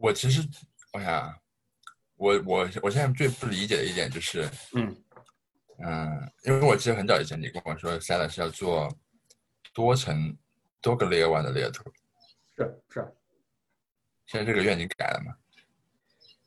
我其实，哎呀，我我我现在最不理解的一点就是，嗯嗯，因为我记得很早以前你跟我说 s a l a 是要做多层多个 layer one 的 layer two，是是。现在这个愿景改了吗？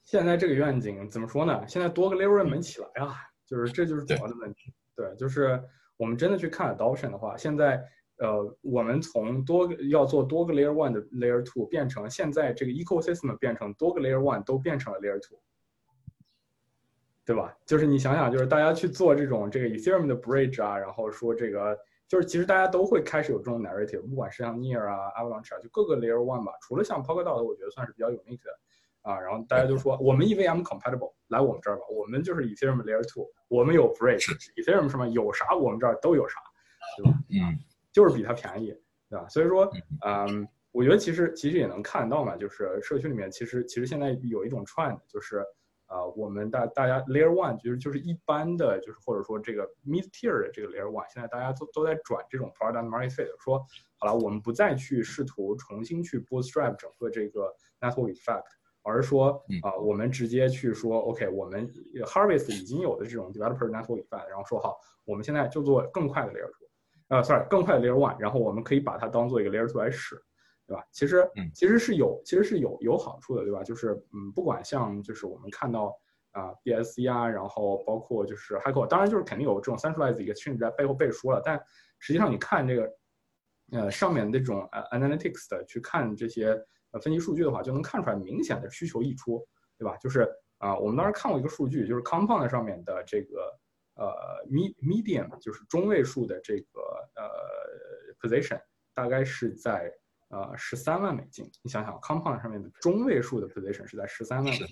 现在这个愿景怎么说呢？现在多个 layer one 没起来啊，就是这就是主要的问题。对，就是我们真的去看 adoption 的话，现在。呃，我们从多个要做多个 layer one 的 layer two 变成现在这个 ecosystem 变成多个 layer one 都变成了 layer two，对吧？就是你想想，就是大家去做这种这个 Ethereum 的 bridge 啊，然后说这个就是其实大家都会开始有这种 narrative，不管是像 Near 啊、Avalanche 啊，就各个 layer one 吧，除了像 Polkadot，我觉得算是比较有 unique 的啊。然后大家就说我们 EVM compatible，来我们这儿吧，我们就是 Ethereum layer two，我们有 bridge，Ethereum 什么有啥我们这儿都有啥，对吧？嗯。就是比它便宜，对吧？所以说，嗯，我觉得其实其实也能看到嘛，就是社区里面其实其实现在有一种 trend，就是啊，我们大大家 layer one 就是就是一般的，就是或者说这个 mid tier 的这个 layer one，现在大家都都在转这种 product market fit，说好了，我们不再去试图重新去 bootstrap 整个这个 network effect，而是说啊，我们直接去说 OK，我们 harvest 已经有的这种 developer network effect，然后说好，我们现在就做更快的 layer。呃，sorry，更快的 layer one，然后我们可以把它当做一个 layer two 来使，对吧？其实，其实是有，其实是有有好处的，对吧？就是，嗯，不管像就是我们看到啊，BSC 啊，然后包括就是 HACO 当然就是肯定有这种 centralized 一个 chain 在背后背书了，但实际上你看这个，呃，上面的这种呃 analytics 的去看这些呃分析数据的话，就能看出来明显的需求溢出，对吧？就是啊，我们当时看过一个数据，就是 Compound 上面的这个。呃，medium 就是中位数的这个呃 position，大概是在呃十三万美金。你想想，Compound 上面的中位数的 position 是在十三万美金。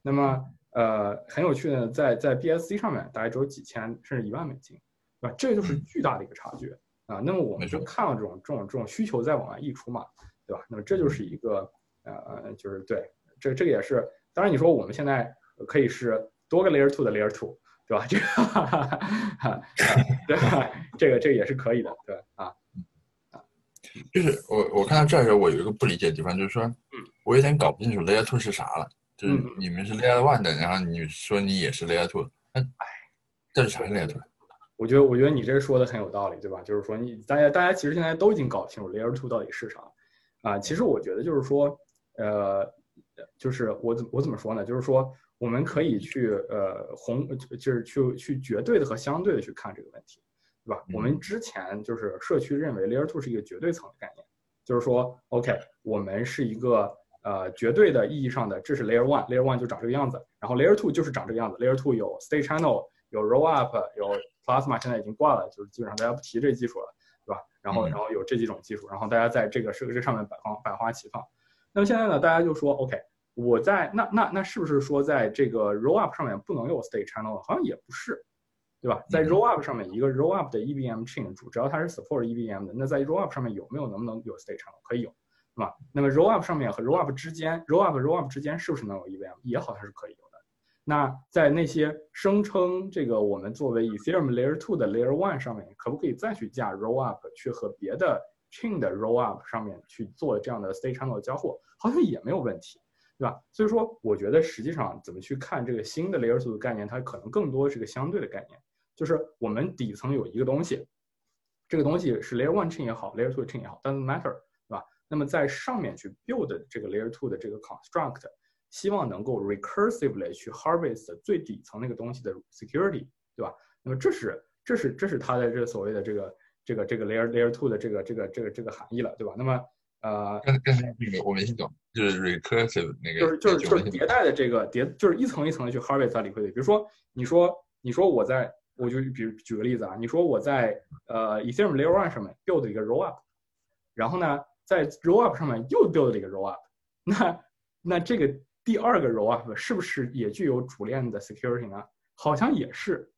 那么呃很有趣的，在在 BSC 上面大概只有几千甚至一万美金，对吧？这就是巨大的一个差距啊。那么我们就看到这种这种这种需求在往外溢出嘛，对吧？那么这就是一个呃就是对，这这个也是。当然你说我们现在可以是多个 layer two 的 layer two。对吧？这个，对，这个这个也是可以的，对啊啊，就是我我看到这儿的时候，我有一个不理解的地方，就是说，嗯，我有点搞不清楚 Layer Two 是啥了。就是你们是 Layer One 的，然后你说你也是 Layer Two，那哎，这是啥 Layer Two？我觉得我觉得你这说的很有道理，对吧？就是说你大家大家其实现在都已经搞清楚 Layer Two 到底是啥啊。其实我觉得就是说，呃，就是我怎我怎么说呢？就是说。我们可以去呃宏就是去去绝对的和相对的去看这个问题，对吧？我们之前就是社区认为 Layer Two 是一个绝对层的概念，就是说 OK，我们是一个呃绝对的意义上的，这是 Layer One，Layer One 就长这个样子，然后 Layer Two 就是长这个样子，Layer Two 有 State Channel，有 Roll Up，有 Plasma，现在已经挂了，就是基本上大家不提这技术了，对吧？然后然后有这几种技术，然后大家在这个设这上面百花百花齐放。那么现在呢，大家就说 OK。我在那那那是不是说在这个 rollup 上面不能有 state channel？好像也不是，对吧？在 rollup 上面，一个 rollup 的 EVM chain 主，只要它是 support EVM 的，那在 rollup 上面有没有能不能有 state channel？可以有，对吧？那么 rollup 上面和 rollup 之间，rollup rollup 之间是不是能有 EVM？也好像是可以有的。那在那些声称这个我们作为 Ethereum Layer Two 的 Layer One 上面，可不可以再去架 rollup 去和别的 chain 的 rollup 上面去做这样的 state channel 的交互？好像也没有问题。对吧？所以说，我觉得实际上怎么去看这个新的 Layer Two 的概念，它可能更多是个相对的概念，就是我们底层有一个东西，这个东西是 Layer One chain 也好，Layer Two chain 也好，doesn't matter，对吧？那么在上面去 build 这个 Layer Two 的这个 construct，希望能够 recursively 去 harvest 最底层那个东西的 security，对吧？那么这是这是这是它的这所谓的这个这个这个 Layer Layer Two 的这个这个这个这个含义了，对吧？那么呃，刚刚才那个我没听懂，就是 recursive 那个，就是就是就是迭代的这个迭，就是一层一层的去 harvest 它 liquidity。比如说，你说你说我在，我就比如举个例子啊，你说我在呃 Ethereum Layer One 上面 build 一个 roll up，然后呢，在 roll up 上面又 build 了一个 roll up，那那这个第二个 roll up 是不是也具有主链的 security 呢？好像也是，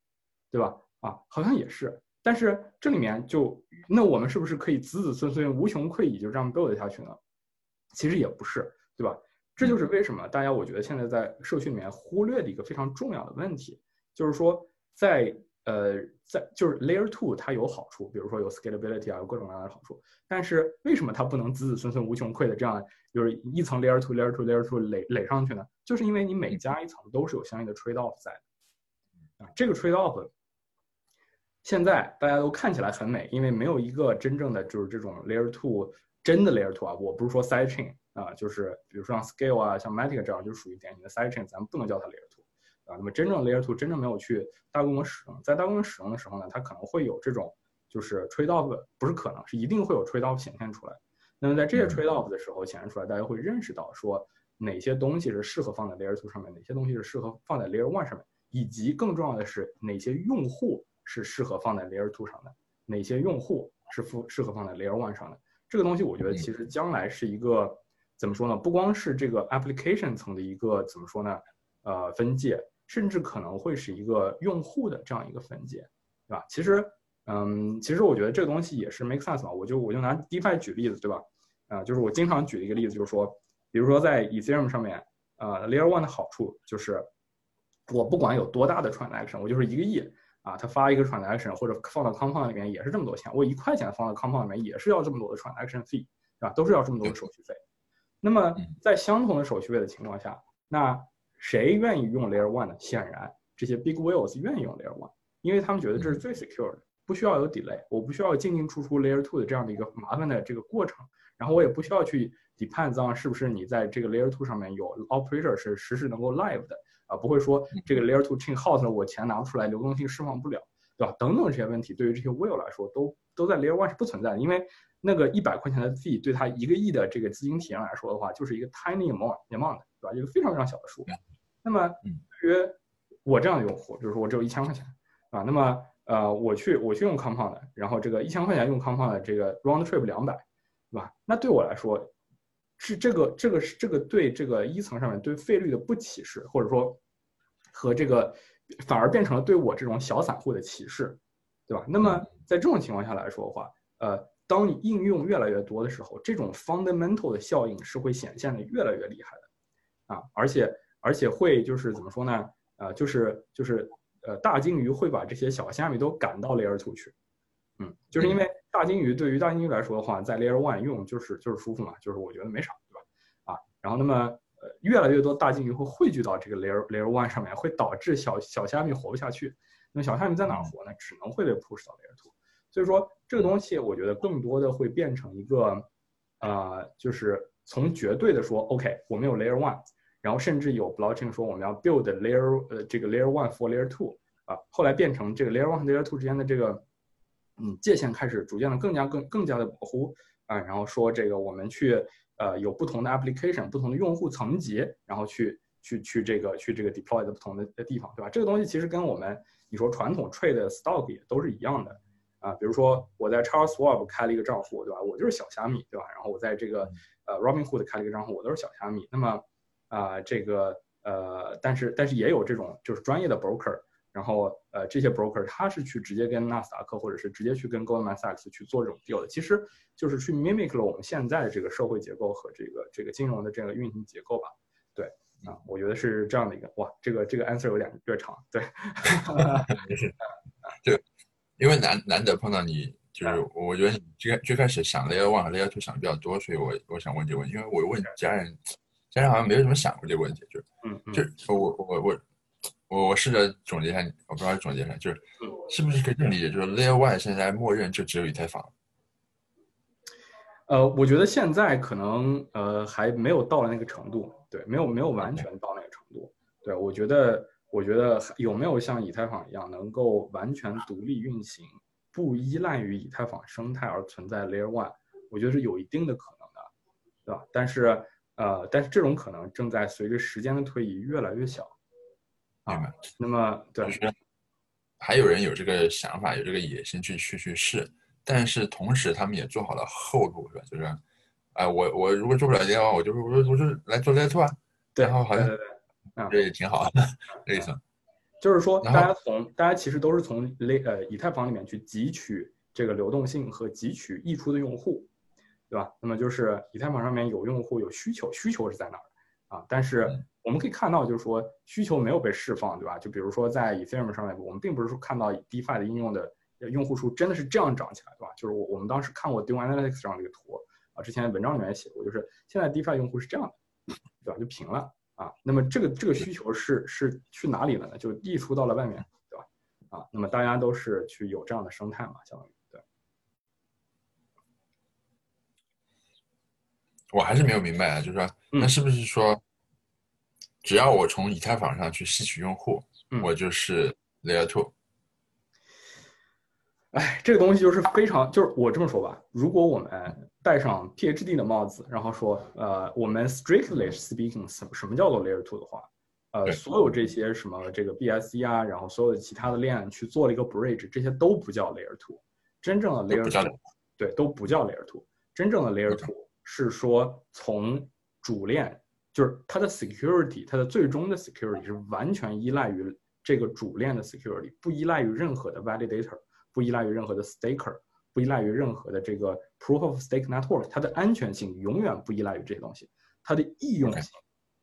对吧？啊，好像也是。但是这里面就那我们是不是可以子子孙孙无穷匮矣就这样 build 下去呢？其实也不是，对吧？这就是为什么大家我觉得现在在社区里面忽略的一个非常重要的问题，就是说在呃，在就是 Layer Two 它有好处，比如说有 scalability 啊，有各种各样的好处。但是为什么它不能子子孙孙无穷匮的这样，就是一层 Layer Two Layer Two Layer Two 垒垒上去呢？就是因为你每加一层都是有相应的 trade off 在的啊，这个 trade off 现在大家都看起来很美，因为没有一个真正的就是这种 Layer Two 真的 Layer Two 啊，我不是说 side chain 啊，就是比如说像 Scale 啊，像 Matic 这样就属于典型的 side chain，咱们不能叫它 Layer Two。啊，那么真正 Layer Two 真正没有去大规模使用，在大规模使用的时候呢，它可能会有这种就是 trade off，不是可能是一定会有 trade off 显现出来。那么在这些 trade off 的时候显现出来，大家会认识到说哪些东西是适合放在 Layer Two 上面，哪些东西是适合放在 Layer One 上面，以及更重要的是哪些用户是适合放在 Layer Two 上的，哪些用户是适适合放在 Layer One 上的。这个东西我觉得其实将来是一个怎么说呢？不光是这个 application 层的一个怎么说呢？呃，分界。甚至可能会是一个用户的这样一个分界，对吧？其实，嗯，其实我觉得这个东西也是 make sense 嘛。我就我就拿 DeFi 举例子，对吧？啊，就是我经常举的一个例子，就是说，比如说在 Ethereum 上面，呃，Layer One 的好处就是，我不管有多大的 transaction，我就是一个亿啊，他发一个 transaction 或者放到 Compound 里面也是这么多钱，我一块钱放到 Compound 里面也是要这么多的 transaction fee，对吧？都是要这么多的手续费。那么在相同的手续费的情况下，那谁愿意用 Layer One 呢？显然，这些 Big Whales 愿意用 Layer One，因为他们觉得这是最 secure 的，不需要有 delay，我不需要进进出出 Layer Two 的这样的一个麻烦的这个过程，然后我也不需要去 depend on 是不是你在这个 Layer Two 上面有 operator 是实时能够 live 的啊，不会说这个 Layer Two chain 了，我钱拿不出来，流动性释放不了，对吧？等等这些问题，对于这些 Whale 来说，都都在 Layer One 是不存在的，因为那个一百块钱的 fee 对他一个亿的这个资金体验来说的话，就是一个 tiny amount amount，对吧？一个非常非常小的数。那么，对于我这样的用户，就是说我只有一千块钱，啊，那么呃，我去我去用 Compound，然后这个一千块钱用 Compound 这个 Round Trip 两百，对吧？那对我来说，是这个这个是这个对这个一层上面对费率的不歧视，或者说和这个反而变成了对我这种小散户的歧视，对吧？那么在这种情况下来说的话，呃，当你应用越来越多的时候，这种 fundamental 的效应是会显现的越来越厉害的，啊，而且。而且会就是怎么说呢？呃，就是就是呃，大鲸鱼会把这些小虾米都赶到 Layer Two 去，嗯，就是因为大鲸鱼对于大鲸鱼来说的话，在 Layer One 用就是就是舒服嘛，就是我觉得没啥，对吧？啊，然后那么呃，越来越多大鲸鱼会汇聚到这个 Layer Layer One 上面，会导致小小虾米活不下去。那小虾米在哪活呢？只能会被 push 到 Layer Two。所以说这个东西，我觉得更多的会变成一个，呃，就是从绝对的说，OK，我们有 Layer One。然后甚至有 blocking 说我们要 build layer 呃这个 layer one for layer two 啊，后来变成这个 layer one 和 layer two 之间的这个嗯界限开始逐渐的更加更更加的模糊啊，然后说这个我们去呃有不同的 application 不同的用户层级，然后去去去这个去这个 deploy 的不同的地方，对吧？这个东西其实跟我们你说传统 trade stock 也都是一样的啊，比如说我在 Charles Schwab 开了一个账户，对吧？我就是小虾米，对吧？然后我在这个呃 Robinhood 开了一个账户，我都是小虾米，那么。啊，这个呃，但是但是也有这种就是专业的 broker，然后呃，这些 broker 他是去直接跟纳斯达克或者是直接去跟 Goldman Sachs 去做这种 deal 的，其实就是去 mimic 了我们现在的这个社会结构和这个这个金融的这个运行结构吧。对，啊，我觉得是这样的一个哇，这个这个 answer 有点略长，对，没事，就因为难难得碰到你，就是我觉得你最最开始想 layer one 和 layer two 想的比较多，所以我我想问这个问题，因为我问家人。家人好像没有怎么想过这个问题，就嗯，就我我我我我试着总结一下，我不知道总结一下，就是是不是可以这么理解，就是 Layer One 现在默认就只有以太坊？呃，我觉得现在可能呃还没有到了那个程度，对，没有没有完全到那个程度。对，我觉得我觉得有没有像以太坊一样能够完全独立运行，不依赖于以太坊生态而存在 Layer One，我觉得是有一定的可能的，对吧？但是。呃，但是这种可能正在随着时间的推移越来越小，啊，那么对，还有人有这个想法，有这个野心去去去试，但是同时他们也做好了后路，是吧？就是，哎，我我如果做不了这样，我就我我就来做 Two 啊，对，然后好像这也挺好，这意思。就是说，大家从大家其实都是从 l 呃以太坊里面去汲取这个流动性和汲取溢出的用户。对吧？那么就是以太坊上面有用户有需求，需求是在哪儿啊？但是我们可以看到，就是说需求没有被释放，对吧？就比如说在 Ethereum 上面，我们并不是说看到 DeFi 的应用的用户数真的是这样涨起来，对吧？就是我我们当时看过 Dune Analytics 上这个图啊，之前文章里面也写过，就是现在 DeFi 用户是这样的，对吧？就平了啊。那么这个这个需求是是去哪里了呢？就溢出到了外面，对吧？啊，那么大家都是去有这样的生态嘛，相当于对。我还是没有明白啊，就是说，那是不是说？只要我从以太坊上去吸取用户，我就是 Layer Two。哎，这个东西就是非常，就是我这么说吧，如果我们戴上 PhD 的帽子，然后说，呃，我们 strictly speaking 什什么叫做 Layer Two 的话，呃，所有这些什么这个 BSC 啊，然后所有的其他的链去做了一个 bridge，这些都不叫 Layer Two。真正的 Layer Two，对，都不叫 Layer Two。真正的 Layer Two 是说从主链。就是它的 security，它的最终的 security 是完全依赖于这个主链的 security，不依赖于任何的 validator，不依赖于任何的 staker，不依赖于任何的这个 proof of stake network，它的安全性永远不依赖于这些东西，它的易用性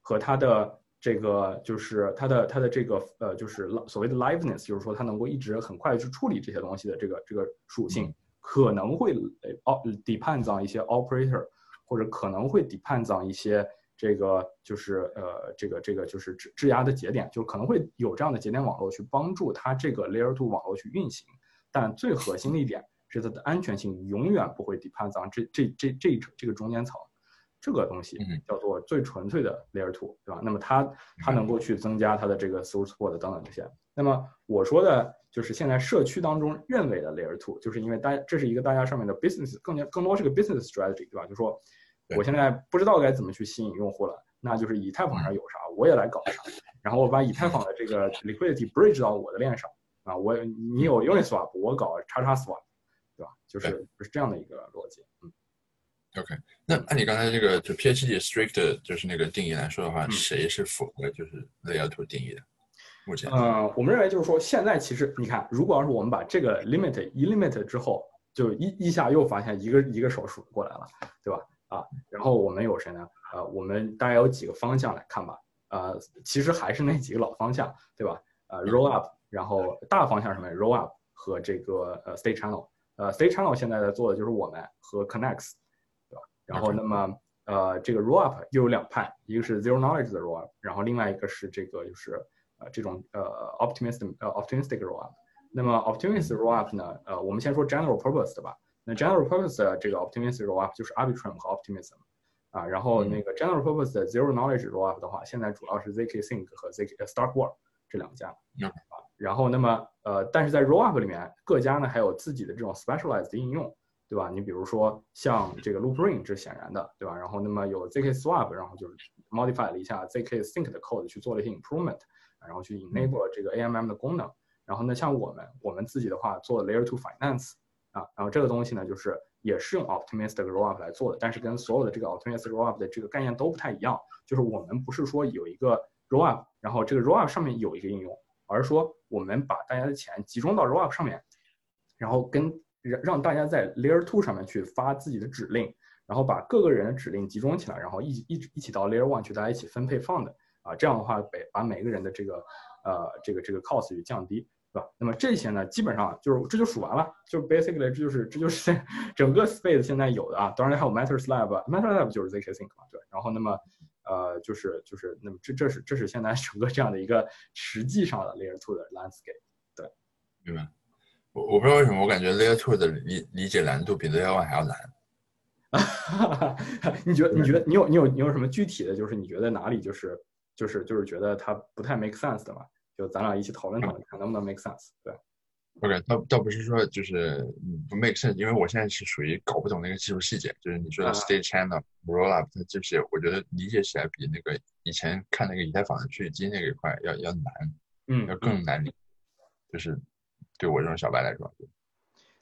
和它的这个就是它的它的这个呃就是所谓的 liveness，就是说它能够一直很快去处理这些东西的这个这个属性，可能会呃 depends on 一些 operator，或者可能会 depends on 一些。这个就是呃，这个这个就是质质押的节点，就可能会有这样的节点网络去帮助它这个 Layer Two 网络去运行，但最核心的一点是它的安全性永远不会 depend on 这这这这这个中间层，这个东西叫做最纯粹的 Layer Two，对吧？那么它它能够去增加它的这个 source port 等等这些。那么我说的就是现在社区当中认为的 Layer Two，就是因为大家这是一个大家上面的 business，更加更多是个 business strategy，对吧？就是说。我现在不知道该怎么去吸引用户了，那就是以太坊上有啥，我也来搞啥，然后我把以太坊的这个 liquidity bridge 到我的链上啊，我你有 Uniswap，我搞叉叉 swap，对吧？就是是这样的一个逻辑。嗯，OK，那按你刚才这个就 PHD strict 就是那个定义来说的话，谁是符合就是 Layer Two 定义的？目前，嗯，我们认为就是说，现在其实你看，如果要是我们把这个 limit 一 limit 之后，就一一下又发现一个一个手数过来了，对吧？啊，然后我们有谁呢？呃，我们大概有几个方向来看吧。呃，其实还是那几个老方向，对吧？呃，roll up，然后大方向上面 roll up 和这个呃 state channel。呃，state channel 现在在做的就是我们和 connects，对吧？然后那么呃，这个 roll up 又有两派，一个是 zero knowledge 的 roll up，然后另外一个是这个就是呃这种呃 optimist 呃 optimistic roll up。那么 optimistic roll up 呢？呃，我们先说 general purpose 的吧。那 general purpose 的这个 optimistic roll up 就是 arbitrum 和 optimism，啊，然后那个 general purpose 的 zero knowledge roll up 的话，现在主要是 zk sync 和 zk starkware 这两家，啊，然后那么呃，但是在 roll up 里面，各家呢还有自己的这种 specialized 应用，对吧？你比如说像这个 loopring 这是显然的，对吧？然后那么有 zk swap，然后就是 modify 了一下 zk sync 的 code 去做了一些 improvement，然后去 enable 这个 AMM 的功能，然后呢，像我们我们自己的话做 layer two finance。啊，然后这个东西呢，就是也是用 optimistic rollup 来做的，但是跟所有的这个 optimistic rollup 的这个概念都不太一样。就是我们不是说有一个 rollup，然后这个 rollup 上面有一个应用，而是说我们把大家的钱集中到 rollup 上面，然后跟让让大家在 layer two 上面去发自己的指令，然后把各个人的指令集中起来，然后一一一起到 layer one 去大家一起分配放的啊，这样的话把把每个人的这个呃这个这个 cost 去降低。对吧？那么这些呢，基本上就是这就数完了，就 basically 这就是这就是整个 space 现在有的啊。当然还有 matters lab，matter lab 就是 zk sync 嘛，对。然后那么呃就是就是那么这这是这是现在整个这样的一个实际上的 Layer Two 的 landscape。对，明白。我我不知道为什么我感觉 Layer Two 的理理解难度比 Layer One 还要难。你觉得你觉得你有你有你有什么具体的就是你觉得哪里就是就是就是觉得它不太 make sense 的吗？就咱俩一起讨论讨论，看能不能 make sense。对，OK，倒倒不是说就是不 make sense，因为我现在是属于搞不懂那个技术细节。就是你说的 state channel roll up，它这些我觉得理解起来比那个以前看那个以太坊的区域基那个一块要要难，嗯，要更难理。就是对我这种小白来说，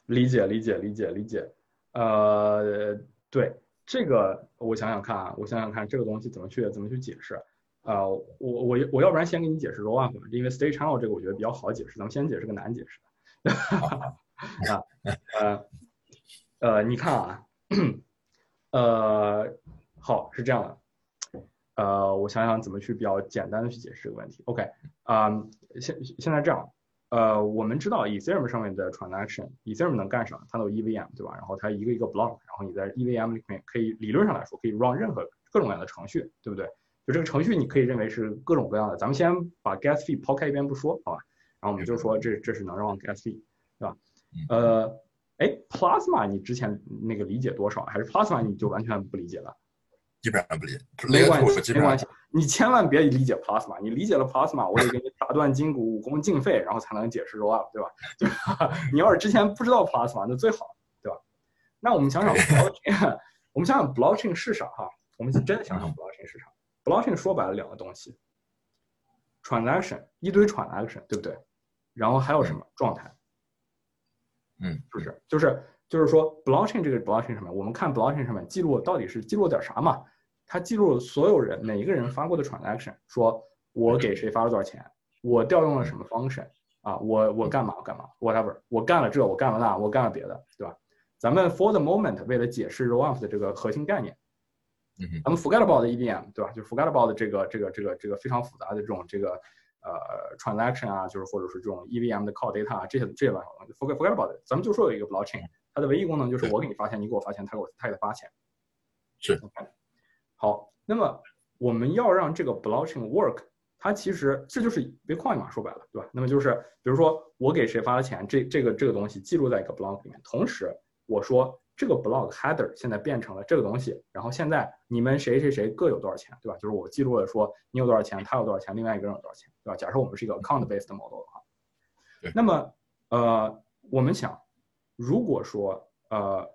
理解理解理解理解。呃，对这个我想想看啊，我想想看这个东西怎么去怎么去解释。啊，我我我要不然先给你解释 roll up，因为 stay channel 这个我觉得比较好解释，咱们先解释个难解释的。啊，呃，呃，你看啊，呃，好，是这样的，呃，我想想怎么去比较简单的去解释这个问题。OK，啊，现现在这样，呃，我们知道 Ethereum 上面的 transaction，Ethereum 能干啥？它有 EVM，对吧？然后它一个一个 block，然后你在 EVM 里面可以理论上来说可以 run 任何各种各样的程序，对不对？就这个程序你可以认为是各种各样的。咱们先把 gas fee 抛开一边不说，好吧？然后我们就说这这是能 run gas fee，对吧？呃，哎，Plasma 你之前那个理解多少？还是 Plasma 你就完全不理解了？基本上不理解，没关系，没关系。你千万别理解 Plasma，你理解了 Plasma，我得给你打断筋骨、武功尽废，然后才能解释 Roll Up，对吧？对吧？你要是之前不知道 Plasma，那最好，对吧？那我们想想 Blockchain，我们想想 Blockchain 是啥？哈，我们真的想想 Blockchain 是啥？Blockchain 说白了两个东西：transaction，一堆 transaction，对不对？然后还有什么状态？嗯，是不是？就是。就是说，blockchain 这个 blockchain 上面，我们看 blockchain 上面记录到底是记录点啥嘛？它记录了所有人每一个人发过的 transaction，说我给谁发了多少钱，我调用了什么 function 啊，我我干嘛干嘛，whatever，我干了这，我干了那，我干了别的，对吧？咱们 for the moment 为了解释 roll-up 的这个核心概念，嗯咱们 forget about EVM，对吧？就 forget about 这个这个这个这个非常复杂的这种这个。呃，transaction 啊，就是或者是这种 EVM 的 call data 啊，这些这些乱七八糟，forget forget about it。咱们就说有一个 blockchain，它的唯一功能就是我给你发钱，你给我发钱，他给我他给他发钱。是。好，那么我们要让这个 blockchain work，它其实这就是 Bitcoin 嘛，说白了，对吧？那么就是比如说我给谁发了钱，这这个这个东西记录在一个 block 里面，同时我说。这个 block header 现在变成了这个东西，然后现在你们谁谁谁各有多少钱，对吧？就是我记录了说你有多少钱，他有多少钱，另外一个人有多少钱，对吧？假设我们是一个 account based model 的话，那么呃，我们想，如果说呃，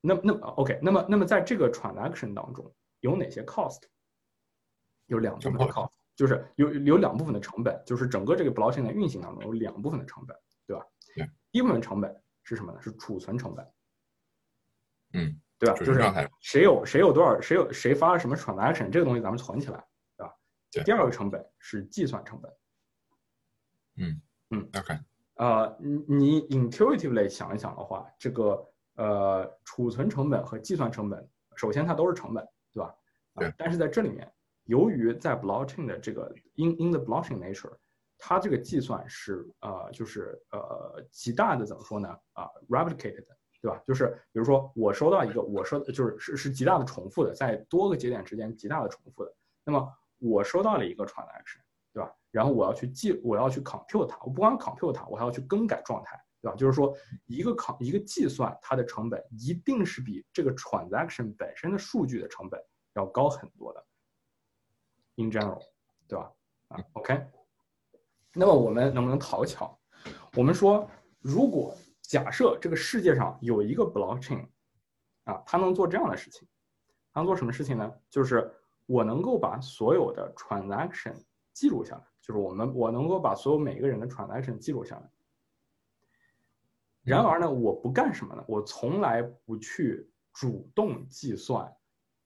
那那 OK，那么那么在这个 transaction 当中有哪些 cost？有两部分 cost，就是有有两部分的成本，就是整个这个 blockchain 的运行当中有两部分的成本，对吧？第一部分成本是什么呢？是储存成本。嗯，对吧？就是谁有谁有多少，谁有谁发了什么 transaction，这个东西咱们存起来，对吧？对。第二个成本是计算成本。嗯嗯，OK。呃，你你 intuitively 想一想的话，这个呃储存成本和计算成本，首先它都是成本，对吧？对。但是在这里面，由于在 blockchain 的这个 in in the blockchain nature，它这个计算是呃就是呃极大的怎么说呢？啊，replicated。对吧？就是比如说，我收到一个，我收就是是是极大的重复的，在多个节点之间极大的重复的。那么我收到了一个 transaction，对吧？然后我要去记，我要去 compute 它，我不光 compute 它，我还要去更改状态，对吧？就是说，一个 c 一个计算它的成本一定是比这个 transaction 本身的数据的成本要高很多的。In general，对吧？啊，OK。那么我们能不能讨巧？我们说，如果假设这个世界上有一个 blockchain，啊，它能做这样的事情，它能做什么事情呢？就是我能够把所有的 transaction 记录下来，就是我们我能够把所有每个人的 transaction 记录下来。然而呢，我不干什么呢？我从来不去主动计算，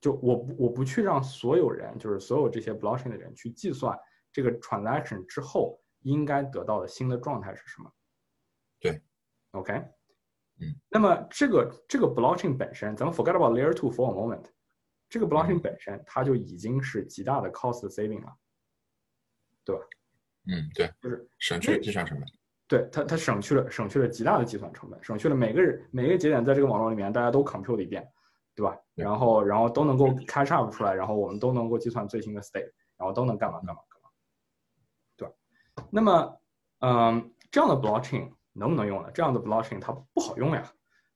就我不我不去让所有人，就是所有这些 blockchain 的人去计算这个 transaction 之后应该得到的新的状态是什么。对。OK，嗯，那么这个这个 blockchain 本身，咱们 forget about layer two for a moment，这个 blockchain 本身它就已经是极大的 cost saving 了，对吧？嗯，对，就是省去了计算成本。对它，它省去了省去了极大的计算成本，省去了每个人每个节点在这个网络里面大家都 compute 一遍，对吧？然后然后都能够 catch up 出来，然后我们都能够计算最新的 state，然后都能干嘛干嘛干嘛，对吧？那么，嗯，这样的 blockchain。能不能用了？这样的 blockchain 它不好用呀，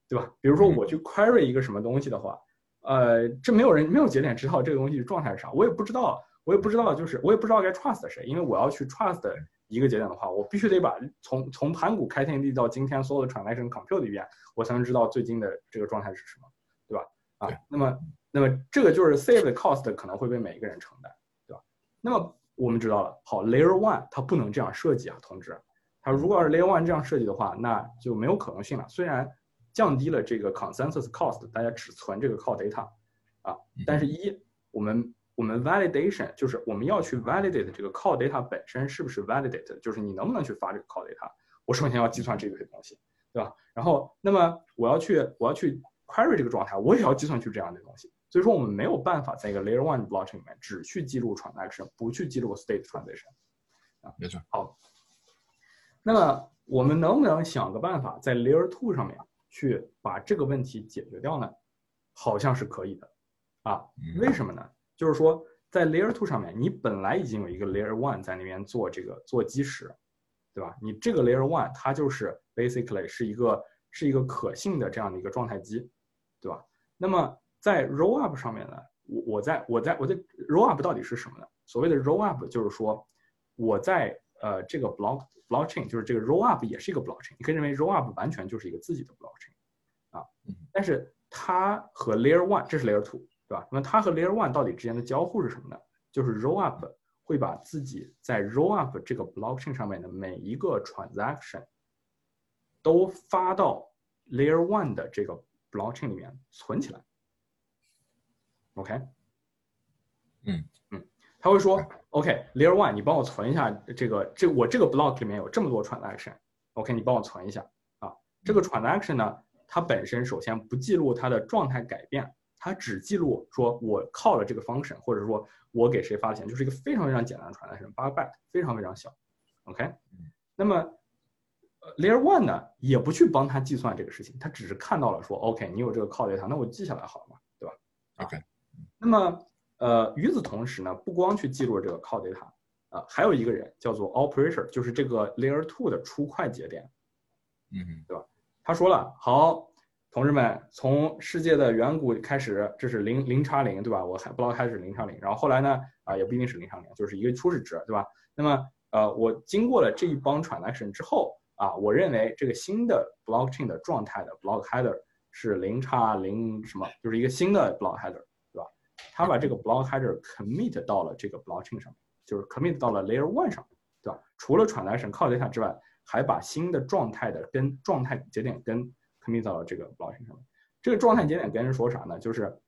对吧？比如说我去 query 一个什么东西的话，呃，这没有人没有节点知道这个东西的状态是啥，我也不知道，我也不知道，就是我也不知道该 trust 谁，因为我要去 trust 一个节点的话，我必须得把从从盘古开天地到今天所有的 transaction compute 一遍，我才能知道最近的这个状态是什么，对吧？啊，那么那么这个就是 save 的 cost 可能会被每一个人承担，对吧？那么我们知道了，好，layer one 它不能这样设计啊，同志。它如果要是 Layer One 这样设计的话，那就没有可能性了。虽然降低了这个 consensus cost，大家只存这个 call data，啊，但是一我们我们 validation 就是我们要去 validate 这个 call data 本身是不是 validated，就是你能不能去发这个 call data，我首先要计算这个东西，对吧？然后那么我要去我要去 query 这个状态，我也要计算去这样的东西，所以说我们没有办法在一个 Layer One blockchain 里面只去记录 transaction，不去记录 state transition。啊，没错。好，那么我们能不能想个办法在 Layer Two 上面去把这个问题解决掉呢？好像是可以的，啊，为什么呢？就是说在 Layer Two 上面，你本来已经有一个 Layer One 在那边做这个做基石，对吧？你这个 Layer One 它就是 basically 是一个是一个可信的这样的一个状态机，对吧？那么在 Rollup 上面呢，我我在我在我在 Rollup 到底是什么呢？所谓的 Rollup 就是说我在呃这个 block blockchain 就是这个 Rollup 也是一个 blockchain，你可以认为 Rollup 完全就是一个自己的 blockchain 啊，但是它和 Layer One 这是 Layer Two 对吧？那么它和 Layer One 到底之间的交互是什么呢？就是 Rollup 会把自己在 Rollup 这个 blockchain 上面的每一个 transaction 都发到 Layer One 的这个 blockchain 里面存起来。OK，嗯嗯，他会说，OK，Layer One，你帮我存一下这个，这我这个 block 里面有这么多 transaction，OK，你帮我存一下啊。这个 transaction 呢，它本身首先不记录它的状态改变，它只记录说我靠了这个 function，或者说我给谁发钱，就是一个非常非常简单的 transaction，八个 byte，非常非常小。OK，那么 Layer One 呢，也不去帮他计算这个事情，他只是看到了说，OK，你有这个 call data，那我记下来好了嘛，对吧？OK。那么，呃，与此同时呢，不光去记录这个 call data，啊，还有一个人叫做 operator，就是这个 layer two 的出快节点，嗯，对吧？他说了，好，同志们，从世界的远古开始，这是零零叉零，对吧？我还不知道开始零叉零，然后后来呢，啊，也不一定是零叉零，就是一个初始值，对吧？那么，呃，我经过了这一帮 transaction 之后，啊，我认为这个新的 blockchain 的状态的 block header 是零叉零什么，就是一个新的 block header。他把这个 block header commit 到了这个 blockchain 上面，就是 commit 到了 layer one 上，对吧？除了 transaction 靠 data 之外，还把新的状态的跟状态节点跟 commit 到了这个 blockchain 上面。这个状态节点跟人说啥呢？就是，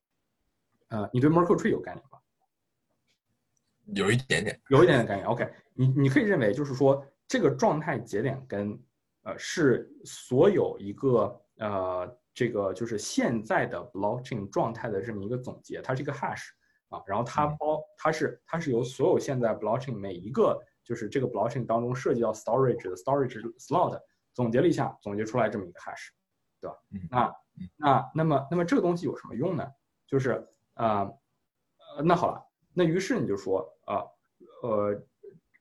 呃，你对 Merkle tree 有概念吗？有一点点，有一点点概念。OK，你你可以认为就是说，这个状态节点跟，呃，是所有一个呃。这个就是现在的 blockchain 状态的这么一个总结，它是一个 hash 啊，然后它包它是它是由所有现在 blockchain 每一个就是这个 blockchain 当中涉及到 storage 的 storage slot 总结了一下，总结出来这么一个 hash，对吧？那那那么那么这个东西有什么用呢？就是啊呃那好了，那于是你就说啊呃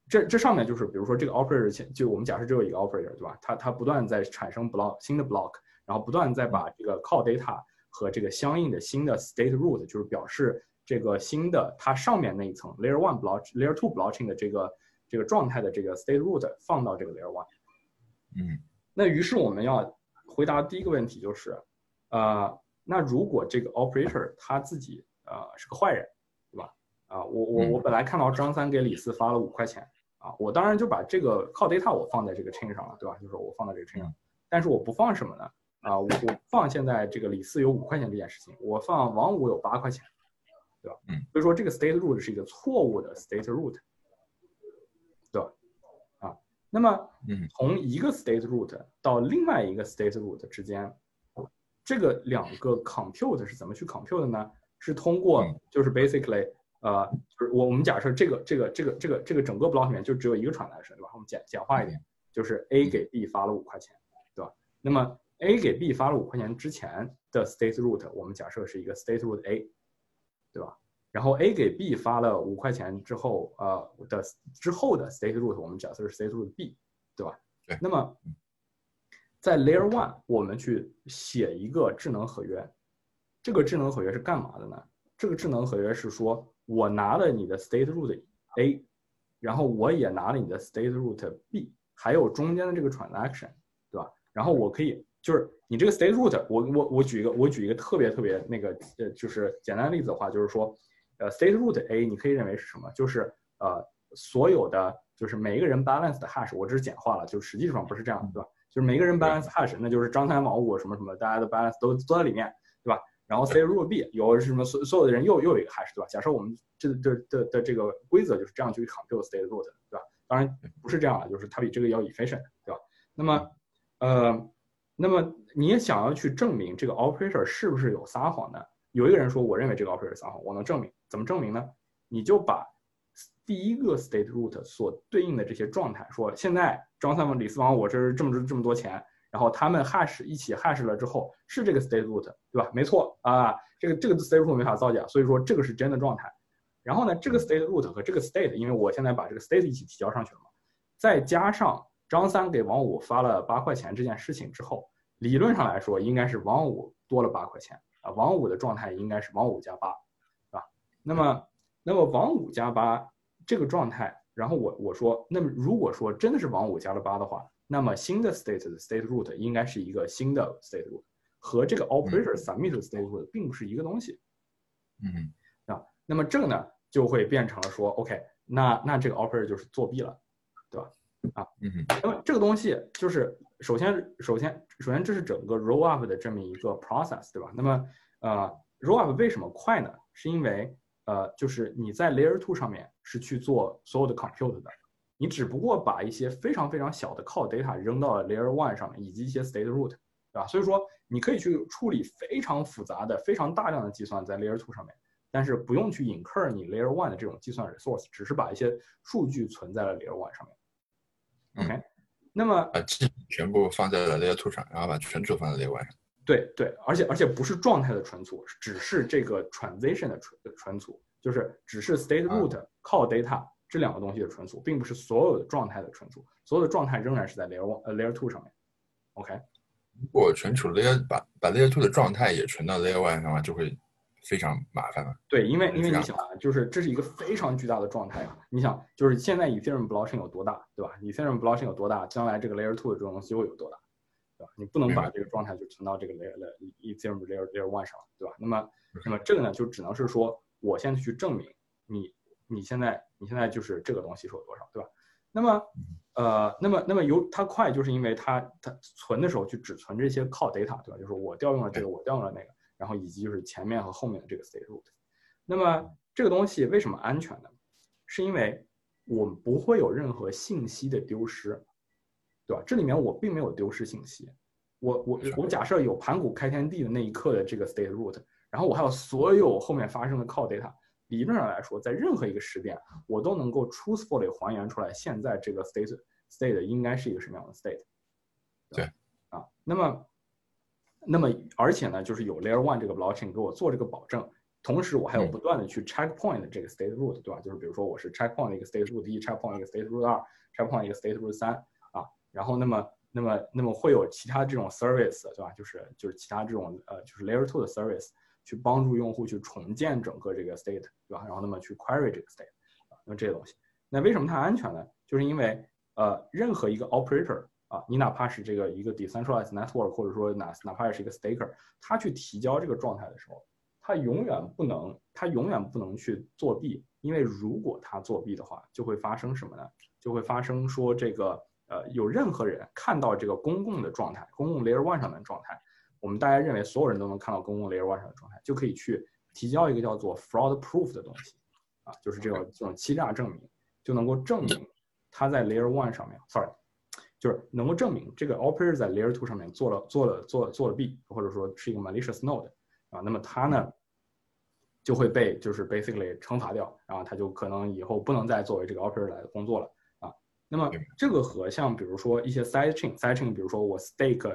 这这上面就是比如说这个 operator 就我们假设只有一个 operator 对吧？它它不断在产生 block 新的 block。然后不断再把这个 call data 和这个相应的新的 state root，就是表示这个新的它上面那一层 layer one block layer two blockchain 的这个这个状态的这个 state root 放到这个 layer one。嗯，那于是我们要回答第一个问题就是，呃，那如果这个 operator 他自己呃是个坏人，对吧？啊，我我我本来看到张三给李四发了五块钱，啊，我当然就把这个 call data 我放在这个 chain 上了，对吧？就是我放在这个 chain 上，但是我不放什么呢？啊，我我放现在这个李四有五块钱这件事情，我放王五有八块钱，对吧？嗯，所以说这个 state root 是一个错误的 state root，对吧？啊，那么从一个 state root 到另外一个 state root 之间，这个两个 compute 是怎么去 compute 的呢？是通过就是 basically 呃，就是我我们假设这个这个这个这个这个整个 block 里面就只有一个 transaction，对吧？我们简简化一点，就是 A 给 B 发了五块钱，对吧？那么 A 给 B 发了五块钱之前的 state root，我们假设是一个 state root A，对吧？然后 A 给 B 发了五块钱之后，呃的之后的 state root，我们假设是 state root B，对吧？对。那么在 Layer One，我们去写一个智能合约，这个智能合约是干嘛的呢？这个智能合约是说我拿了你的 state root A，然后我也拿了你的 state root B，还有中间的这个 transaction，对吧？然后我可以。就是你这个 state root，我我我举一个我举一个特别特别那个呃，就是简单的例子的话，就是说，呃，state root A 你可以认为是什么？就是呃，所有的就是每一个人 balance 的 hash，我只是简化了，就实际上不是这样，对吧？就是每个人 balance hash，那就是张三王五什么什么，大家的 balance 都都在里面，对吧？然后 state root B 有什么所所有的人又又有一个 hash，对吧？假设我们这这的的这个规则就是这样去 compute state root，对吧？当然不是这样了，就是它比这个要 efficient，对吧？那么呃。那么你也想要去证明这个 operator 是不是有撒谎呢？有一个人说，我认为这个 operator 撒谎，我能证明，怎么证明呢？你就把第一个 state root 所对应的这些状态，说现在张三王李四王，我这是这么这么多钱，然后他们 hash 一起 hash 了之后，是这个 state root 对吧？没错啊，这个这个 state root 没法造假，所以说这个是真的状态。然后呢，这个 state root 和这个 state，因为我现在把这个 state 一起提交上去了嘛，再加上张三给王五发了八块钱这件事情之后，理论上来说应该是王五多了八块钱。啊，王五的状态应该是王五加八，是吧？那么，那么王五加八这个状态，然后我我说，那么如果说真的是王五加了八的话，那么新的 state 的 state root 应该是一个新的 state root，和这个 operator submit state root 并不是一个东西。嗯，啊，那么这个呢就会变成了说，OK，那那这个 operator 就是作弊了，对吧？啊，嗯，那么这个东西就是首先，首先，首先这是整个 roll up 的这么一个 process，对吧？那么，呃，roll up 为什么快呢？是因为，呃，就是你在 layer two 上面是去做所有的 compute 的，你只不过把一些非常非常小的 call data 扔到了 layer one 上面，以及一些 state root，对吧？所以说你可以去处理非常复杂的、非常大量的计算在 layer two 上面，但是不用去 incur 你 layer one 的这种计算 resource，只是把一些数据存在了 layer one 上面。OK，那么把记全部放在了 Layer Two 上，然后把存储放在 Layer One 上。对对，而且而且不是状态的存储，只是这个 transition 的存存储，就是只是 state root call data 这两个东西的存储，并不是所有的状态的存储，所有的状态仍然是在 Layer One 呃 Layer Two 上面。OK，如果存储 Layer 把把 Layer Two 的状态也存到 Layer One 上的话，就会。非常麻烦了。对，因为因为你想啊，就是这是一个非常巨大的状态啊。你想，就是现在 Ethereum blockchain 有多大，对吧？Ethereum blockchain 有多大，将来这个 Layer Two 的这种东西又有多大，对吧？你不能把这个状态就存到这个 Layer Ethereum Layer Layer One 上，对吧？那么那么这个呢，就只能是说，我现在去证明你你现在你现在就是这个东西是有多少，对吧？那么呃，那么那么由它快，就是因为它它存的时候就只存这些靠 data，对吧？就是我调用了这个，我调用了那个。然后以及就是前面和后面的这个 state root，那么这个东西为什么安全呢？是因为我们不会有任何信息的丢失，对吧？这里面我并没有丢失信息，我我我假设有盘古开天地的那一刻的这个 state root，然后我还有所有后面发生的 call data，理论上来说，在任何一个时点，我都能够 truthfully 还原出来现在这个 state state 应该是一个什么样的 state，对，啊，那么。那么，而且呢，就是有 Layer One 这个 blockchain 给我做这个保证，同时我还有不断的去 checkpoint 这个 state root，对吧？就是比如说我是 checkpoint 一个 state root 一，checkpoint 一个 state root 二，checkpoint 一个 state root 三啊，然后那么，那么，那么会有其他这种 service，对吧？就是就是其他这种呃，就是 Layer Two 的 service 去帮助用户去重建整个这个 state，对吧？然后那么去 query 这个 state，啊，那么这些东西，那为什么它安全呢？就是因为呃，任何一个 operator。啊，你哪怕是这个一个 decentralized network，或者说哪哪怕是一个 staker，他去提交这个状态的时候，他永远不能，他永远不能去作弊，因为如果他作弊的话，就会发生什么呢？就会发生说这个呃，有任何人看到这个公共的状态，公共 layer one 上的状态，我们大家认为所有人都能看到公共 layer one 上的状态，就可以去提交一个叫做 fraud proof 的东西，啊，就是这种这种欺诈证明，就能够证明他在 layer one 上面，sorry。就是能够证明这个 operator 在 layer two 上面做了做了做做了 B，，或者说是一个 malicious node 啊，那么它呢就会被就是 basically 惩罚掉，然后它就可能以后不能再作为这个 operator 来工作了啊。那么这个和像比如说一些 side chain side chain，比如说我 stake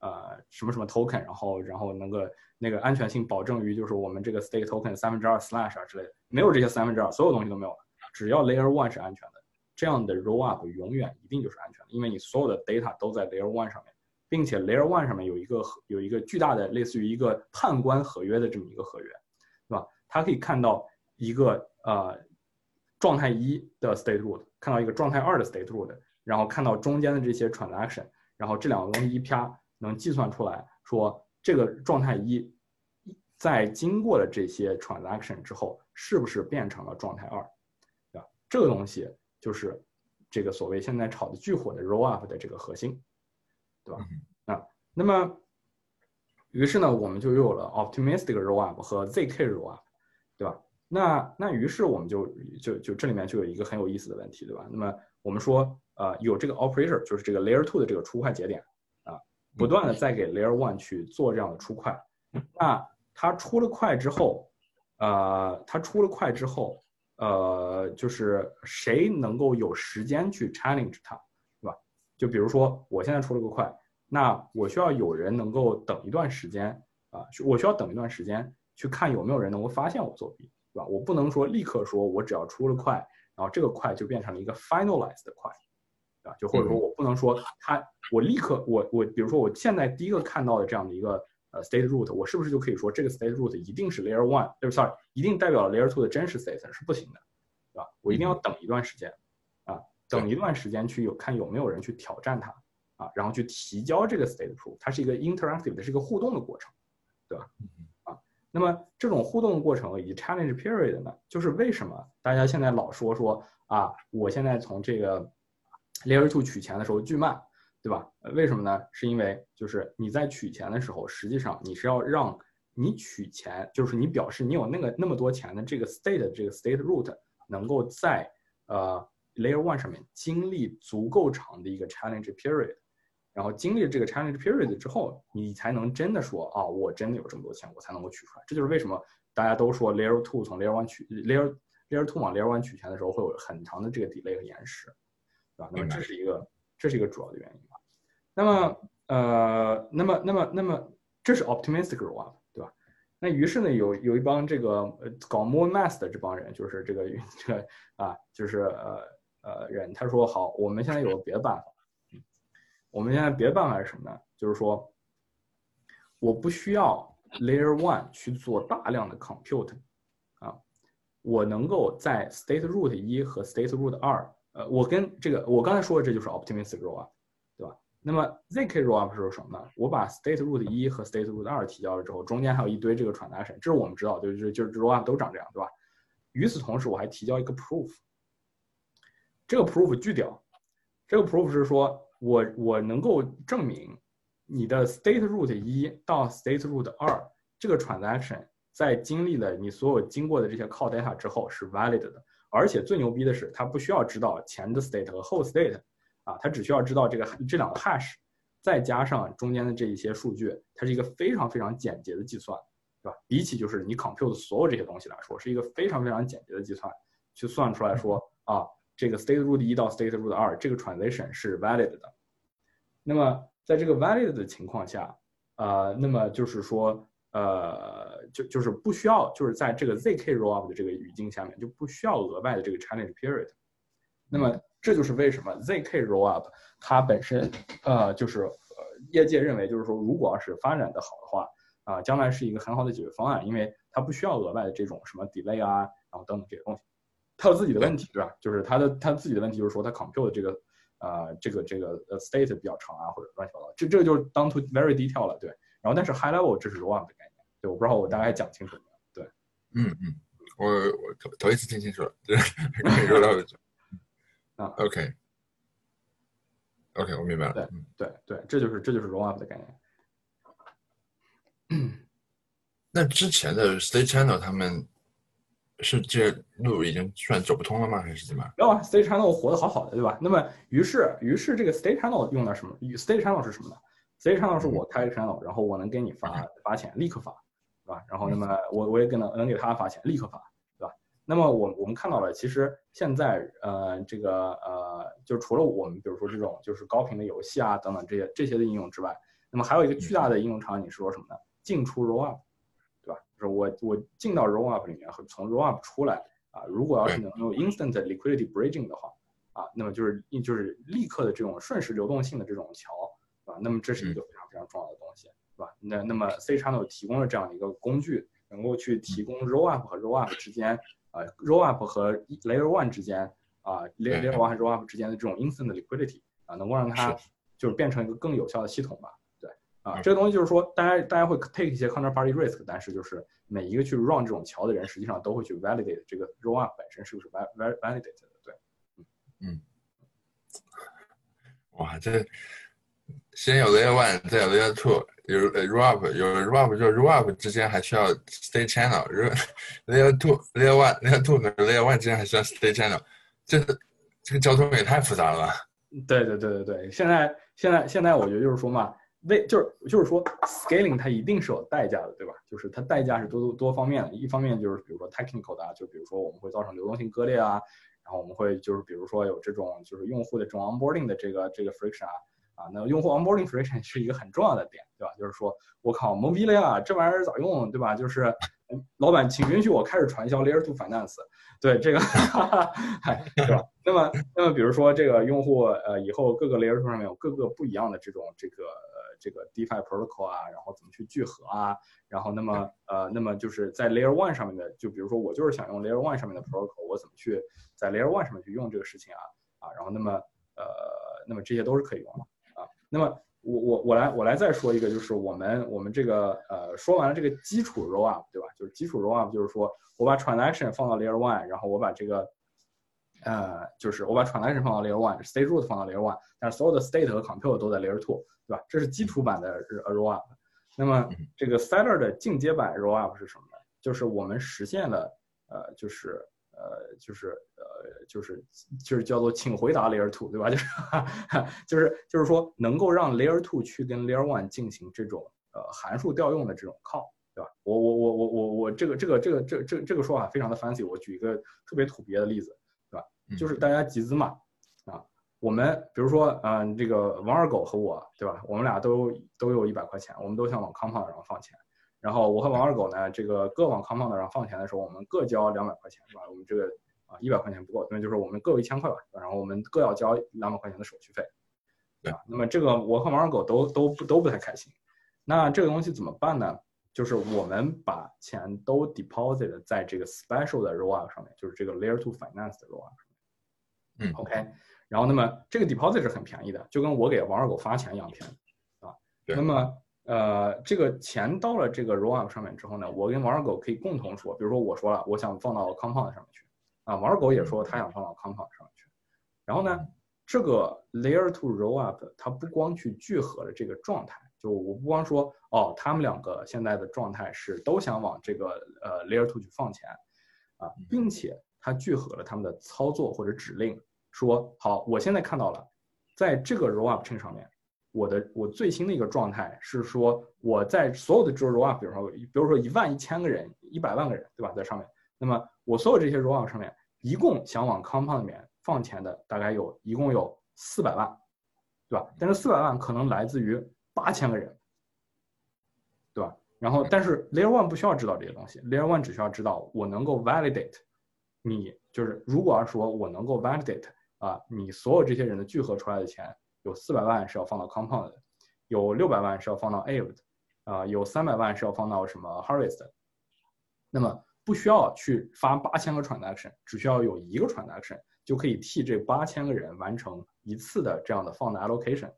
呃什么什么 token，然后然后能够那个安全性保证于就是我们这个 stake token 三分之二 slash 啊之类的，没有这些三分之二，所有东西都没有了，只要 layer one 是安全的。这样的 roll up 永远一定就是安全的，因为你所有的 data 都在 layer one 上面，并且 layer one 上面有一个有一个巨大的类似于一个判官合约的这么一个合约，对吧？它可以看到一个呃状态一的 state root，看到一个状态二的 state root，然后看到中间的这些 transaction，然后这两个东西一啪能计算出来说这个状态一在经过了这些 transaction 之后是不是变成了状态二，对吧？这个东西。就是这个所谓现在炒的巨火的 roll up 的这个核心，对吧？啊，那么于是呢，我们就有了 optimistic roll up 和 zk roll up，对吧？那那于是我们就就就这里面就有一个很有意思的问题，对吧？那么我们说，呃，有这个 operator，就是这个 layer two 的这个出块节点啊，不断的在给 layer one 去做这样的出块，那它出了块之后，呃，它出了块之后，呃，就是谁能够有时间去 challenge 它，对吧？就比如说我现在出了个快，那我需要有人能够等一段时间啊，我需要等一段时间去看有没有人能够发现我作弊，对吧？我不能说立刻说我只要出了快，然后这个快就变成了一个 finalized 的快。啊，就或者说我不能说他，我立刻我我，比如说我现在第一个看到的这样的一个呃 state root，我是不是就可以说这个 state root 一定是 layer one，对不？sorry，一定代表了 layer two 的真实 state 是不行的，对吧？我一定要等一段时间，啊，等一段时间去有看有没有人去挑战它，啊，然后去提交这个 state proof，它是一个 interactive 的，是一个互动的过程，对吧？啊，那么这种互动的过程以及 challenge period 呢，就是为什么大家现在老说说啊，我现在从这个 Layer two 取钱的时候巨慢，对吧？为什么呢？是因为就是你在取钱的时候，实际上你是要让你取钱，就是你表示你有那个那么多钱的这个 state 这个 state root 能够在呃 Layer one 上面经历足够长的一个 challenge period，然后经历这个 challenge period 之后，你才能真的说啊，我真的有这么多钱，我才能够取出来。这就是为什么大家都说 Layer two 从 Layer one 取 Layer Layer two 往 Layer one 取钱的时候会有很长的这个 delay 和延时。对吧？那么这是一个，这是一个主要的原因吧。那么，呃，那么，那么，那么，这是 optimistic rollup，对吧？那于是呢，有有一帮这个呃搞 more math 的这帮人，就是这个 这个啊，就是呃呃人，他说好，我们现在有别的办法。我们现在别的办法是什么呢？就是说，我不需要 layer one 去做大量的 compute 啊，我能够在 state root 一和 state root 二。呃，我跟这个我刚才说的这就是 optimistic rollup，那么 zk rollup 是什么呢？我把 state root 一和 state root 二提交了之后，中间还有一堆这个 transaction，这是我们知道，就是就是 rollup 都长这样，对吧？与此同时，我还提交一个 proof，这个 proof 巨屌，这个 proof 是说我我能够证明你的 state root 一到 state root 二这个 transaction 在经历了你所有经过的这些 call data 之后是 valid 的。而且最牛逼的是，它不需要知道前的 state 和后 state，啊，它只需要知道这个这两个 hash，再加上中间的这一些数据，它是一个非常非常简洁的计算，对吧？比起就是你 compute 所有这些东西来说，是一个非常非常简洁的计算，去算出来说啊，这个 state root 一到 state root 二这个 transition 是 valid 的。那么在这个 valid 的情况下，呃，那么就是说。呃，就就是不需要，就是在这个 zk rollup 的这个语境下面，就不需要额外的这个 challenge period。那么这就是为什么 zk rollup 它本身，呃，就是呃，业界认为就是说，如果要是发展的好的话，啊，将来是一个很好的解决方案，因为它不需要额外的这种什么 delay 啊，然后等等这些东西。它有自己的问题，对吧？就是它的它自己的问题就是说，它 compute 这个，呃，这个这个呃 state 比较长啊，或者乱七八糟。这这就是 down to very detail 了，对。然后但是 high level 这是 rollup 的概念。对，我不知道我大概讲清楚没有？对，嗯嗯，我我头头一次听清楚了，对，可以啊，OK，OK，我明白了。对对对，这就是这就是 roll up 的概念。那之前的 state channel 他们是这路已经算走不通了吗？还是怎么？没有啊，state channel 活得好好的，对吧？那么于是于是这个 state channel 用的什么？state channel 是什么呢？state channel 是我开一个 channel，然后我能给你发发钱，立刻发。对吧？然后，那么我我也给能能给他发钱，立刻发？那么我我们看到了，其实现在呃，这个呃，就除了我们比如说这种就是高频的游戏啊等等这些这些的应用之外，那么还有一个巨大的应用场景是说什么呢？进出 rollup，对吧？就是我我进到 rollup 里面和从 rollup 出来啊，如果要是能用 instant liquidity bridging 的话啊，那么就是就是立刻的这种瞬时流动性的这种桥，啊，那么这是一个非常非常重要的东西。对吧？那那么 C channel 提供了这样的一个工具，能够去提供 rollup 和 rollup 之间，呃，rollup 和 layer one 之间，啊，layer layer one 和 rollup 之间的这种 instant liquidity，啊，能够让它就是变成一个更有效的系统吧？对，啊，这个东西就是说，大家大家会 take 一些 counterparty risk，但是就是每一个去 run 这种桥的人，实际上都会去 validate 这个 rollup 本身是不是 validate 的？对，嗯嗯，哇，这。先有 layer one，再有 layer two，有呃，roub 有 roub，就 roub 之间还需要 stay channel，layer two，layer one，layer two 和 layer one 之间还需要 stay channel，这这个交通也太复杂了。对对对对对，现在现在现在我觉得就是说嘛，为就是就是说，scaling 它一定是有代价的，对吧？就是它代价是多多多方面的。一方面就是比如说 technical 的，就比如说我们会造成流动性割裂啊，然后我们会就是比如说有这种就是用户的这种 onboarding 的这个这个 friction 啊啊，那用户 onboarding friction 是一个很重要的点，对吧？就是说我靠懵逼了呀这玩意儿咋用，对吧？就是老板，请允许我开始传销 layer two finance，对这个，对吧？那么那么比如说这个用户呃以后各个 layer two 上面有各个不一样的这种这个。这个 DeFi protocol 啊，然后怎么去聚合啊？然后那么呃，那么就是在 Layer One 上面的，就比如说我就是想用 Layer One 上面的 protocol，我怎么去在 Layer One 上面去用这个事情啊？啊，然后那么呃，那么这些都是可以用的。那么我我我来我来再说一个，就是我们我们这个呃说完了这个基础 Rollup 对吧？就是基础 Rollup 就是说我把 transaction 放到 Layer One，然后我把这个呃就是我把 transaction 放到 Layer One，state root 放到 Layer One，但是所有的 state 和 compute 都在 Layer Two。对吧？这是基础版的 rollup。那么这个 seller 的进阶版 rollup 是什么呢？就是我们实现了，呃，就是呃，就是呃，就是就是叫做请回答 layer two，对吧？就是就是就是说能够让 layer two 去跟 layer one 进行这种呃函数调用的这种 call，对吧？我我我我我我这个这个这个这这这个说法非常的 fancy。我举一个特别土鳖的例子，对吧？就是大家集资嘛。啊我们比如说，嗯，这个王二狗和我，对吧？我们俩都都有一百块钱，我们都想往 Compound 上放钱。然后我和王二狗呢，这个各往 Compound 上放钱的时候，我们各交两百块钱，是吧？我们这个啊一百块钱不够，那就是我们各有一千块吧。然后我们各要交两百块钱的手续费，对吧？那么这个我和王二狗都都不都不太开心。那这个东西怎么办呢？就是我们把钱都 deposit 在这个 special 的 rollup 上面，就是这个 Layer Two Finance 的 rollup 上面。嗯，OK。然后，那么这个 deposit 是很便宜的，就跟我给王二狗发钱一样便宜，啊。那么，呃，这个钱到了这个 rollup 上面之后呢，我跟王二狗可以共同说，比如说我说了，我想放到 compound 上面去，啊，王二狗也说他想放到 compound 上面去。然后呢，这个 layer two rollup 它不光去聚合了这个状态，就我不光说哦，他们两个现在的状态是都想往这个呃 layer two 去放钱，啊，并且它聚合了他们的操作或者指令。说好，我现在看到了，在这个 rollup chain 上面，我的我最新的一个状态是说，我在所有的这个 rollup，比如说比如说一万一千个人，一百万个人，对吧，在上面，那么我所有这些 rollup 上面，一共想往 compound 里面放钱的，大概有一共有四百万，对吧？但是四百万可能来自于八千个人，对吧？然后，但是 layer one 不需要知道这些东西，layer one 只需要知道我能够 validate，你就是如果要说我能够 validate。啊，你所有这些人的聚合出来的钱，有四百万是要放到 Compound 的，有六百万是要放到 Aave 的，啊，有三百万是要放到什么 Harvest 的。那么不需要去发八千个 transaction，只需要有一个 transaction 就可以替这八千个人完成一次的这样的放的 allocation，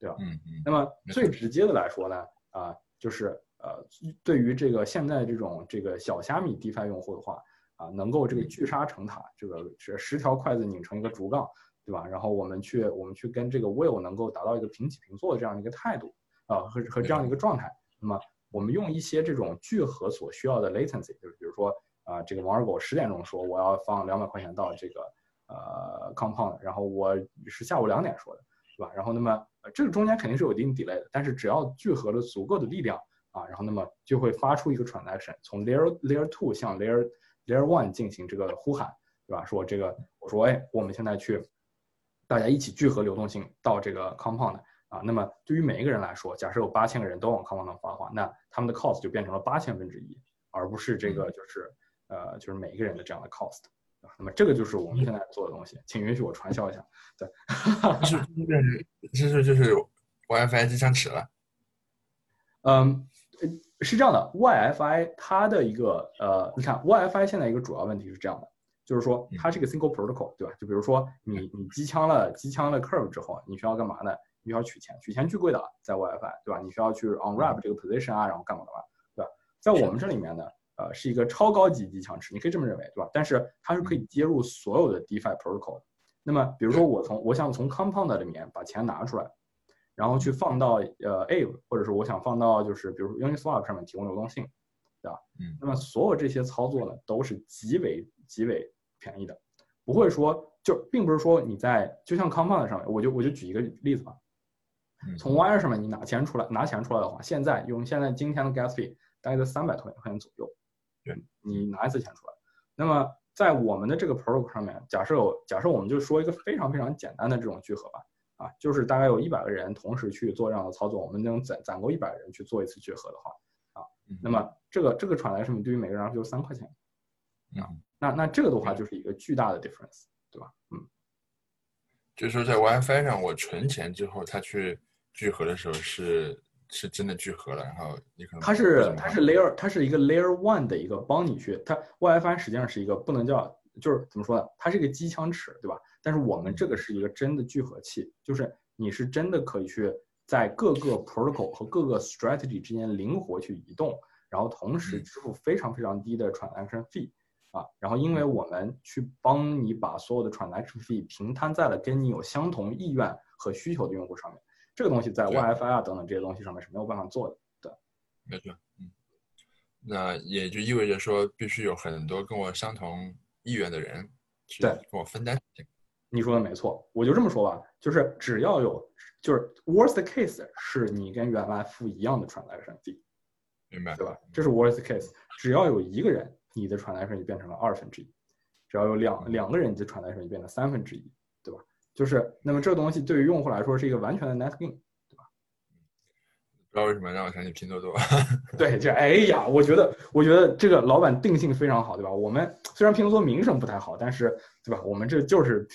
对吧？嗯嗯。那么最直接的来说呢，啊，就是呃，对于这个现在这种这个小虾米 DeFi 用户的话。啊，能够这个聚沙成塔，这个是十条筷子拧成一个竹杠，对吧？然后我们去，我们去跟这个 Will 能够达到一个平起平坐的这样一个态度，啊，和和这样的一个状态。那么我们用一些这种聚合所需要的 latency，就是比如说啊，这个王二狗十点钟说我要放两百块钱到这个呃 Compound，然后我是下午两点说的，对吧？然后那么这个中间肯定是有一定 delay 的，但是只要聚合了足够的力量啊，然后那么就会发出一个 transaction，从 layer layer two 向 layer Layer One 进行这个呼喊，对吧？说这个，我说，哎，我们现在去，大家一起聚合流动性到这个 Compound 啊。那么对于每一个人来说，假设有八千个人都往 Compound 发的话，那他们的 cost 就变成了八千分之一，而不是这个就是呃就是每一个人的这样的 cost。那么这个就是我们现在做的东西，请允许我传销一下。对，是就是就是就是 WiFi 机箱尺了。嗯。是这样的，YFI 它的一个呃，你看 YFI 现在一个主要问题是这样的，就是说它是一个 single protocol，对吧？就比如说你你机枪了机枪了 curve 之后，你需要干嘛呢？你需要取钱，取钱巨贵的，在 WiFi，对吧？你需要去 unwrap 这个 position 啊，然后干嘛干嘛，对吧？在我们这里面呢，呃，是一个超高级机枪池，你可以这么认为，对吧？但是它是可以接入所有的 DeFi protocol 的。那么比如说我从我想从 Compound 里面把钱拿出来。然后去放到呃 Aave，或者是我想放到就是比如说 Uniswap 上面提供流动性，对吧？嗯。那么所有这些操作呢，都是极为极为便宜的，不会说就并不是说你在就像 Compound 上面，我就我就举一个例子吧。从 Wire 上面你拿钱出来，拿钱出来的话，现在用现在今天的 Gas fee 大概在三百块钱左右。对，你拿一次钱出来。那么在我们的这个 Program 上面，假设有假设我们就说一个非常非常简单的这种聚合吧，啊，就是大概有一百个人同时去做这样的操作，我们能攒攒够一百人去做一次聚合的话，啊，那么这个这个传来上面对于每个人就三块钱。啊，那那这个的话就是一个巨大的 difference，对吧？嗯，就是说在 WiFi 上我存钱之后，它去聚合的时候是是真的聚合了，然后你可能它是它是 layer，它是一个 layer one 的一个帮你去，它 WiFi 实际上是一个不能叫就是怎么说呢？它是一个机枪尺，对吧？但是我们这个是一个真的聚合器，就是你是真的可以去在各个 protocol 和各个 strategy 之间灵活去移动，然后同时支付非常非常低的 transaction fee。啊，然后因为我们去帮你把所有的 transaction fee 平摊在了跟你有相同意愿和需求的用户上面，这个东西在 WiFi 啊等等这些东西上面是没有办法做的。对，没错，嗯，那也就意味着说，必须有很多跟我相同意愿的人去对跟我分担。你说的没错，我就这么说吧，就是只要有，就是 worst case 是你跟原来付一样的 transaction fee，明白？对吧？这是 worst case，只要有一个人。你的传来顺序变成了二分之一，只要有两两个人，你的传来顺序变成三分之一，对吧？就是那么这个东西对于用户来说是一个完全的 net gain，对吧？不知道为什么让我想起拼多多。对，这哎呀，我觉得我觉得这个老板定性非常好，对吧？我们虽然拼多多名声不太好，但是对吧？我们这就是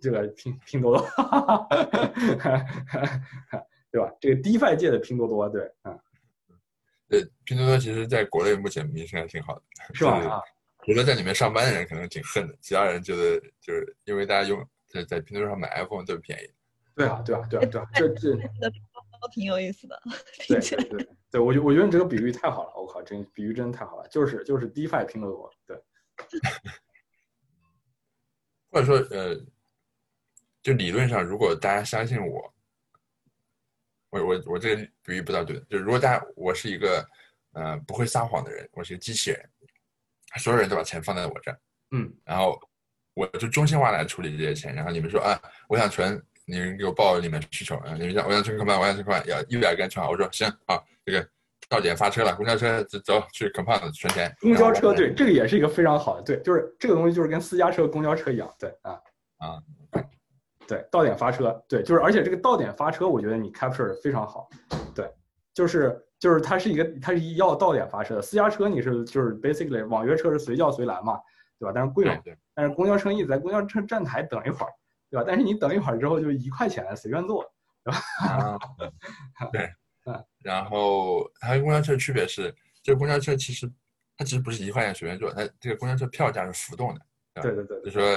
这个拼拼多多，对吧？这个 DeFi 界的拼多多，对，嗯。对，拼多多其实在国内目前名声还挺好的，是吧？除了在里面上班的人可能挺恨的，其他人觉得就是因为大家用在在拼多多上买 iPhone 特别便宜。对啊，对啊，对啊，对啊，这这都挺有意思的。对对对，对我觉我觉得你这个比喻太好了，我靠，真比喻真的太好了，就是就是 DeFi 拼多多，对。或者说呃，就理论上，如果大家相信我。我我我这个比喻不大对，就如果大家我是一个，呃，不会撒谎的人，我是一个机器人，所有人都把钱放在我这儿，嗯，然后我就中心化来处理这些钱，然后你们说啊，我想存，你们给我报你们需求啊，你们想我想存可 o 我想存 c 要一百个人存好，我说行啊，这个到点发车了，公交车走去 Compound 存钱，公交车对，这个也是一个非常好的，对，就是这个东西就是跟私家车、公交车一样，对啊。啊。对，到点发车，对，就是，而且这个到点发车，我觉得你 capture 的非常好，对，就是就是它是一个，它是要到点发车的。私家车你是就是 basically 网约车是随叫随来嘛，对吧？但是贵嘛，但是公交车你在公交车站台等一会儿，对吧？但是你等一会儿之后就一块钱随便坐，对吧？对，嗯，然后还有公交车区别是，这个公交车其实它其实不是一块钱随便坐，它这个公交车票价是浮动的，对对对，就说。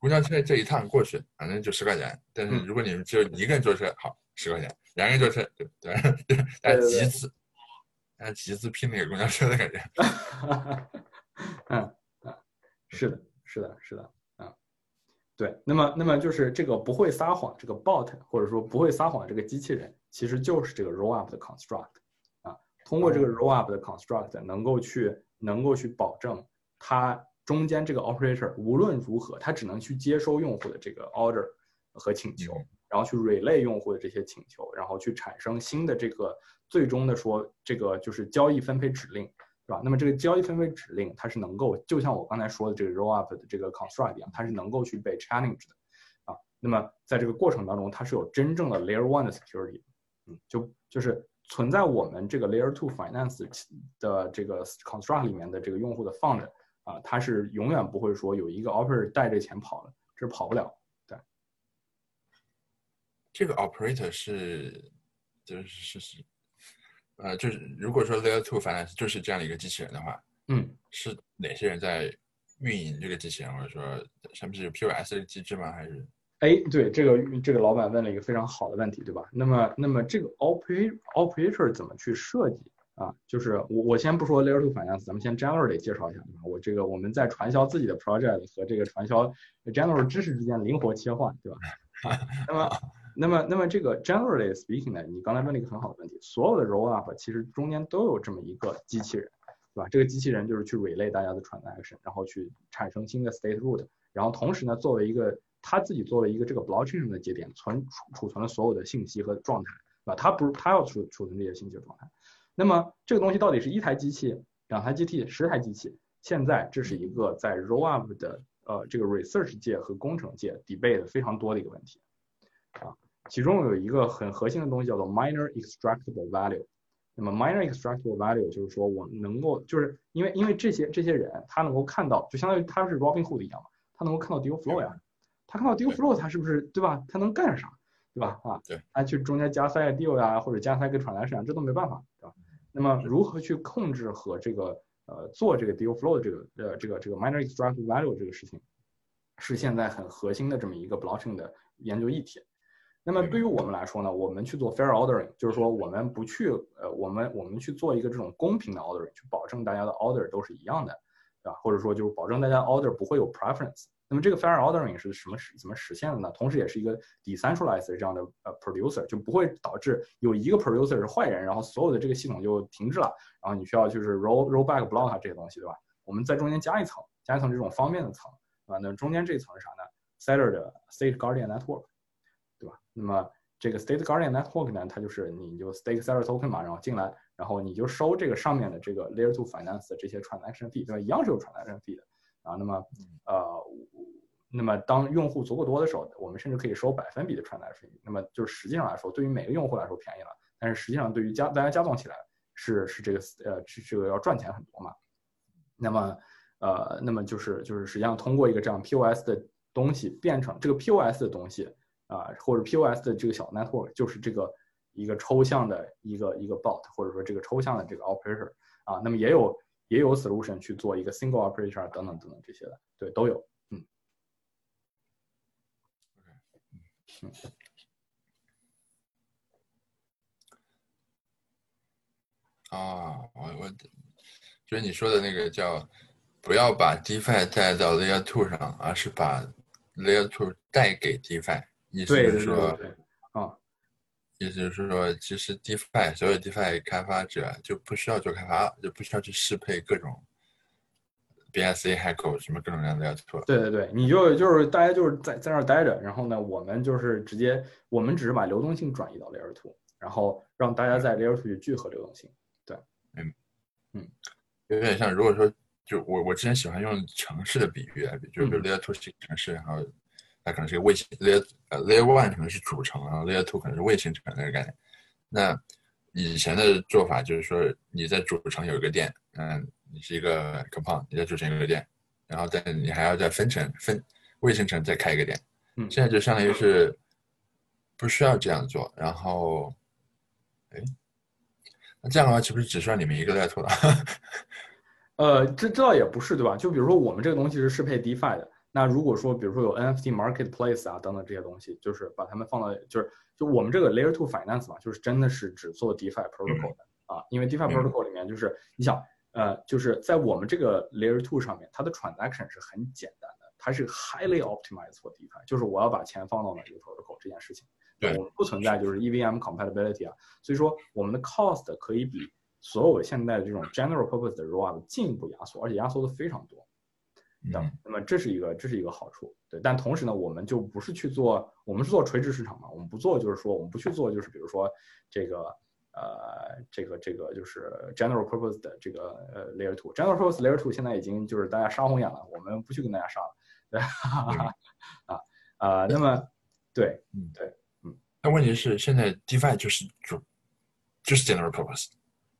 公交车这一趟过去，反正就十块钱。但是如果你们只有一个人坐车，好，十块钱；两个人坐车，对 对，大家集资，大家集资拼那个公交车的感觉。嗯嗯，是的，是的，是的，嗯，对。那么，那么就是这个不会撒谎这个 bot，或者说不会撒谎这个机器人，其实就是这个 roll up 的 construct 啊。通过这个 roll up 的 construct，能够去能够去保证它。中间这个 operator 无论如何，它只能去接收用户的这个 order 和请求，然后去 relay 用户的这些请求，然后去产生新的这个最终的说这个就是交易分配指令，是吧？那么这个交易分配指令它是能够就像我刚才说的这个 roll up 的这个 construct 一样，它是能够去被 challenge 的啊。那么在这个过程当中，它是有真正的 layer one 的 security，嗯，就就是存在我们这个 layer two finance 的这个 construct 里面的这个用户的 fund。啊，他是永远不会说有一个 operator 带着钱跑了，这是跑不了。对，这个 operator 是就是是是，呃，就是如果说 layer two finance 就是这样的一个机器人的话，嗯，是哪些人在运营这个机器人，或者说上面是有 POS 的机制吗？还是？哎，对，这个这个老板问了一个非常好的问题，对吧？那么那么这个 operator operator 怎么去设计？啊，就是我我先不说 layer two finance，咱们先 generally 介绍一下，我这个我们在传销自己的 project 和这个传销 general 知识之间灵活切换，对吧？那么 那么那么这个 generally speaking 呢，你刚才问了一个很好的问题，所有的 roll up 其实中间都有这么一个机器人，对吧？这个机器人就是去 relay 大家的 transaction，然后去产生新的 state root，然后同时呢，作为一个它自己作为一个这个 blockchain 上的节点，存储储存了所有的信息和状态，对吧？它不是它要储储存这些信息和状态。那么这个东西到底是一台机器、两台机器、十台机器？现在这是一个在 rollup 的呃这个 research 界和工程界 debate 非常多的一个问题啊。其中有一个很核心的东西叫做 minor extractable value。那么 minor extractable value 就是说我能够就是因为因为这些这些人他能够看到，就相当于他是 Robinhood 一样嘛，他能够看到 deal flow 呀，他看到 deal flow 他是不是对吧？他能干啥？对吧？啊，对，他去中间加塞 deal 呀，或者加塞个 transaction，这都没办法，对吧？那么如何去控制和这个呃做这个 deal flow 的这个呃这个这个 minor extractable value 这个事情，是现在很核心的这么一个 blockchain 的研究议题。那么对于我们来说呢，我们去做 fair ordering，就是说我们不去呃，我们我们去做一个这种公平的 ordering，去保证大家的 order 都是一样的，对吧？或者说就是保证大家 order 不会有 preference。那么这个 fair ordering 是什么实怎么实现的呢？同时也是一个 decentralized 这样的呃 producer，就不会导致有一个 producer 是坏人，然后所有的这个系统就停滞了，然后你需要就是 roll roll back block 这些东西，对吧？我们在中间加一层，加一层这种方便的层，啊，那中间这层是啥呢？Seller 的 state guardian network。对吧？那么这个 State Guardian Network 呢，它就是你就 stake Seller Token 嘛，然后进来，然后你就收这个上面的这个 Layer Two Finance 的这些 Transaction Fee，对吧？一样是有 Transaction Fee 的啊。那么呃，那么当用户足够多的时候，我们甚至可以收百分比的 Transaction Fee。那么就是实际上来说，对于每个用户来说便宜了，但是实际上对于加大家加总起来是是这个呃是这个要赚钱很多嘛。那么呃，那么就是就是实际上通过一个这样 POS 的东西变成这个 POS 的东西。啊，或者 POS 的这个小 network 就是这个一个抽象的一个一个 bot，或者说这个抽象的这个 operator 啊，那么也有也有 solution 去做一个 single operator 等等等等这些的，对，都有，嗯。嗯。啊，我我就是你说的那个叫不要把 DeFi 带到 Layer Two 上，而是把 Layer Two 带给 DeFi。意思是说，啊，意思就是说，其实 DeFi 所有 DeFi 开发者就不需要做开发了，就不需要去适配各种 BSC、Hackle 什么各种各样的 Layer 对对对，你就就是大家就是在在那儿待着，然后呢，我们就是直接，我们只是把流动性转移到 Layer Two，然后让大家在 Layer Two 去聚合流动性。对，嗯嗯，有点像，如果说就我我之前喜欢用城市的比喻来比，就是 Layer Two 是城市，然后。它可能是个卫星，layer 呃 layer one 可能是主城，然后 layer two 可能是卫星城那个概念。那以前的做法就是说，你在主城有一个店，嗯，你是一个 compound，你在主城有一个店，然后但你还要在分城分卫星城再开一个店。嗯，现在就相当于是不需要这样做。然后，哎，那这样的话岂不是只需要你们一个 layer 了？呃，这这倒也不是，对吧？就比如说我们这个东西是适配 DeFi 的。那如果说，比如说有 NFT marketplace 啊等等这些东西，就是把它们放到，就是就我们这个 Layer Two Finance 嘛，就是真的是只做 DeFi protocol 的啊，因为 DeFi protocol 里面就是你想，呃，就是在我们这个 Layer Two 上面，它的 transaction 是很简单的，它是 highly optimized for DeFi，就是我要把钱放到哪个 protocol 这件事情，对，我们不存在就是 EVM compatibility 啊，所以说我们的 cost 可以比所有现在的这种 general purpose 的 rollup 进一步压缩，而且压缩的非常多。等，那么这是一个，这是一个好处，对。但同时呢，我们就不是去做，我们是做垂直市场嘛，我们不做，就是说，我们不去做，就是比如说这个，呃，这个这个就是 general purpose 的这个呃 layer two，general purpose layer two 现在已经就是大家杀红眼了，我们不去跟大家杀了，对，啊啊，那么对，嗯对，嗯。但问题是，现在 DeFi 就是就就是 general purpose，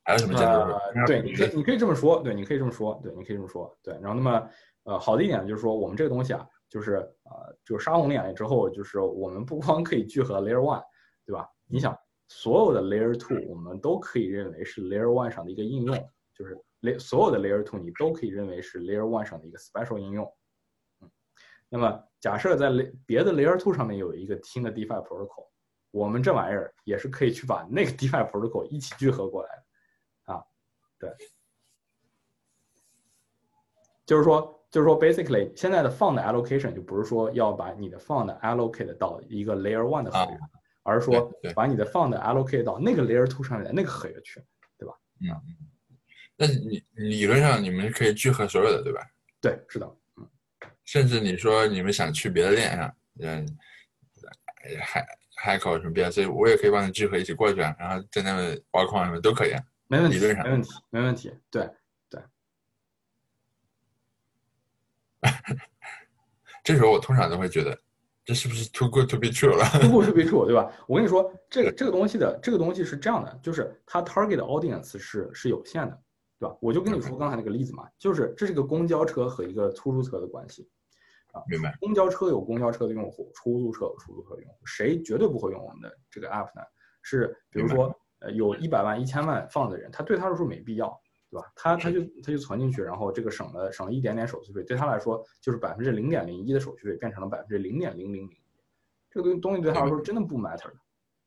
还有什么 general？对，你可以你可以这么说，对，你可以这么说，对，你可以这么说，对。然后那么。呃，好的一点就是说，我们这个东西啊，就是呃，就是杀红眼了之后，就是我们不光可以聚合 Layer One，对吧？你想，所有的 Layer Two，我们都可以认为是 Layer One 上的一个应用，就是雷所有的 Layer Two，你都可以认为是 Layer One 上的一个 special 应用。嗯，那么假设在别的 Layer Two 上面有一个新的 DeFi protocol，我们这玩意儿也是可以去把那个 DeFi protocol 一起聚合过来的啊，对，就是说。就是说，basically，现在的 fund allocation 就不是说要把你的 fund allocate 到一个 layer one 的合约上，而是说把你的 fund allocate 到那个 layer two 上面的那个合约去，对吧？嗯，那你理论上你们可以聚合所有的，对吧？对，是的，嗯。甚至你说你们想去别的链上，嗯，海海口什么 BSC，我也可以帮你聚合一起过去啊，然后在那个挖矿什么都可以啊。没问题，理论上没问题，没问题。对对，这时候我通常都会觉得，这是不是 too good to be true 了？too good to be true，对吧？我跟你说，这个这个东西的这个东西是这样的，就是它 target audience 是是有限的，对吧？我就跟你说刚才那个例子嘛，就是这是个公交车和一个出租车的关系啊。明白。公交车有公交车的用户，出租车有出租车的用户，谁绝对不会用我们的这个 app 呢？是比如说，呃，有一百万、一千万放的人，他对他来说没必要。对吧？他他就他就存进去，然后这个省了省了一点点手续费，对他来说就是百分之零点零一的手续费变成了百分之零点零零零，这个东东西对他来说真的不 matter 的，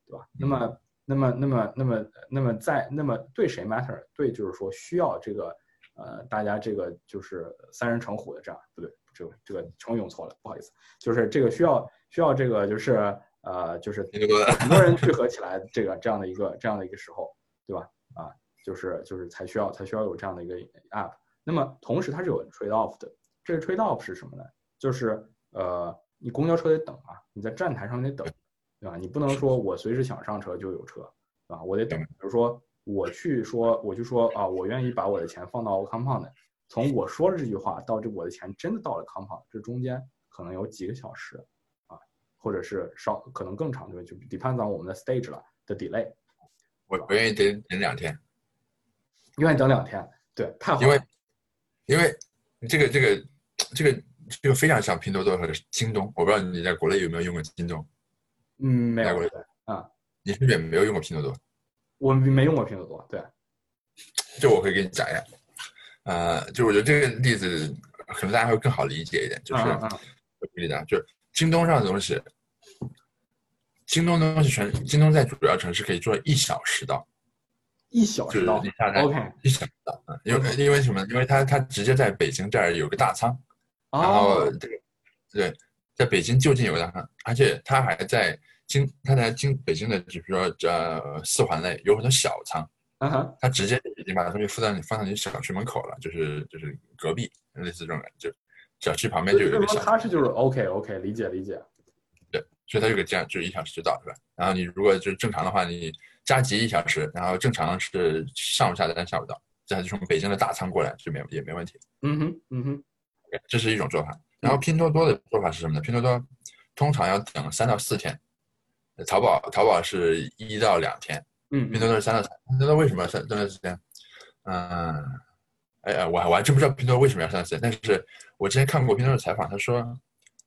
对吧？那么那么那么那么那么在那么对谁 matter？对，就是说需要这个呃大家这个就是三人成虎的这样，不对，这个这个成语用错了，不好意思，就是这个需要需要这个就是呃就是很多人聚合起来这个这样的一个这样的一个时候，对吧？啊。就是就是才需要才需要有这样的一个 app，那么同时它是有 trade off 的，这个 trade off 是什么呢？就是呃你公交车得等啊，你在站台上得等，对吧？你不能说我随时想上车就有车，对吧？我得等。比如说我去说我去说啊，我愿意把我的钱放到 compound，从我说了这句话到这我的钱真的到了 compound，这中间可能有几个小时啊，或者是稍可能更长，对吧？就 depends on 我们的 stage 了的 delay。我我愿意等等两天。愿意等两天，对，太好。因为，因为这个这个这个这个非常像拼多多和京东，我不知道你在国内有没有用过京东？嗯，没有。啊，你是不是也没有用过拼多多？我没用过拼多多，对。这我可以给你讲一下，呃，就我觉得这个例子可能大家会更好理解一点，就是我举例子，就是京东上的东西，京东的东西全，京东在主要城市可以做一小时到。一小时到，OK，一小时到，嗯，因为因为什么？因为他他直接在北京这儿有个大仓，然后这个对，在北京就近有个大仓，而且他还在京，他在京北京的，就比如说呃四环内有很多小仓，嗯哼，他直接已经把东西放在放到你小区门口了，就是就是隔壁，类似这种感觉，小区旁边就有一个小，他是就是 OK OK，理解理解，对，所以他这个这样，就是一小时就到，是吧？然后你如果就是正常的话，你。加急一小时，然后正常是上午下单，下午到，这还是从北京的大仓过来，就没也没问题。嗯哼，嗯哼，这是一种做法。然后拼多多的做法是什么呢？拼多多通常要等三到四天，淘宝淘宝是一到两天，嗯，拼多多是三到三。拼多多为什么要三三到四天？嗯，哎哎，我还我还真不知道拼多多为什么要三到四天。但是我之前看过拼多多的采访，他说，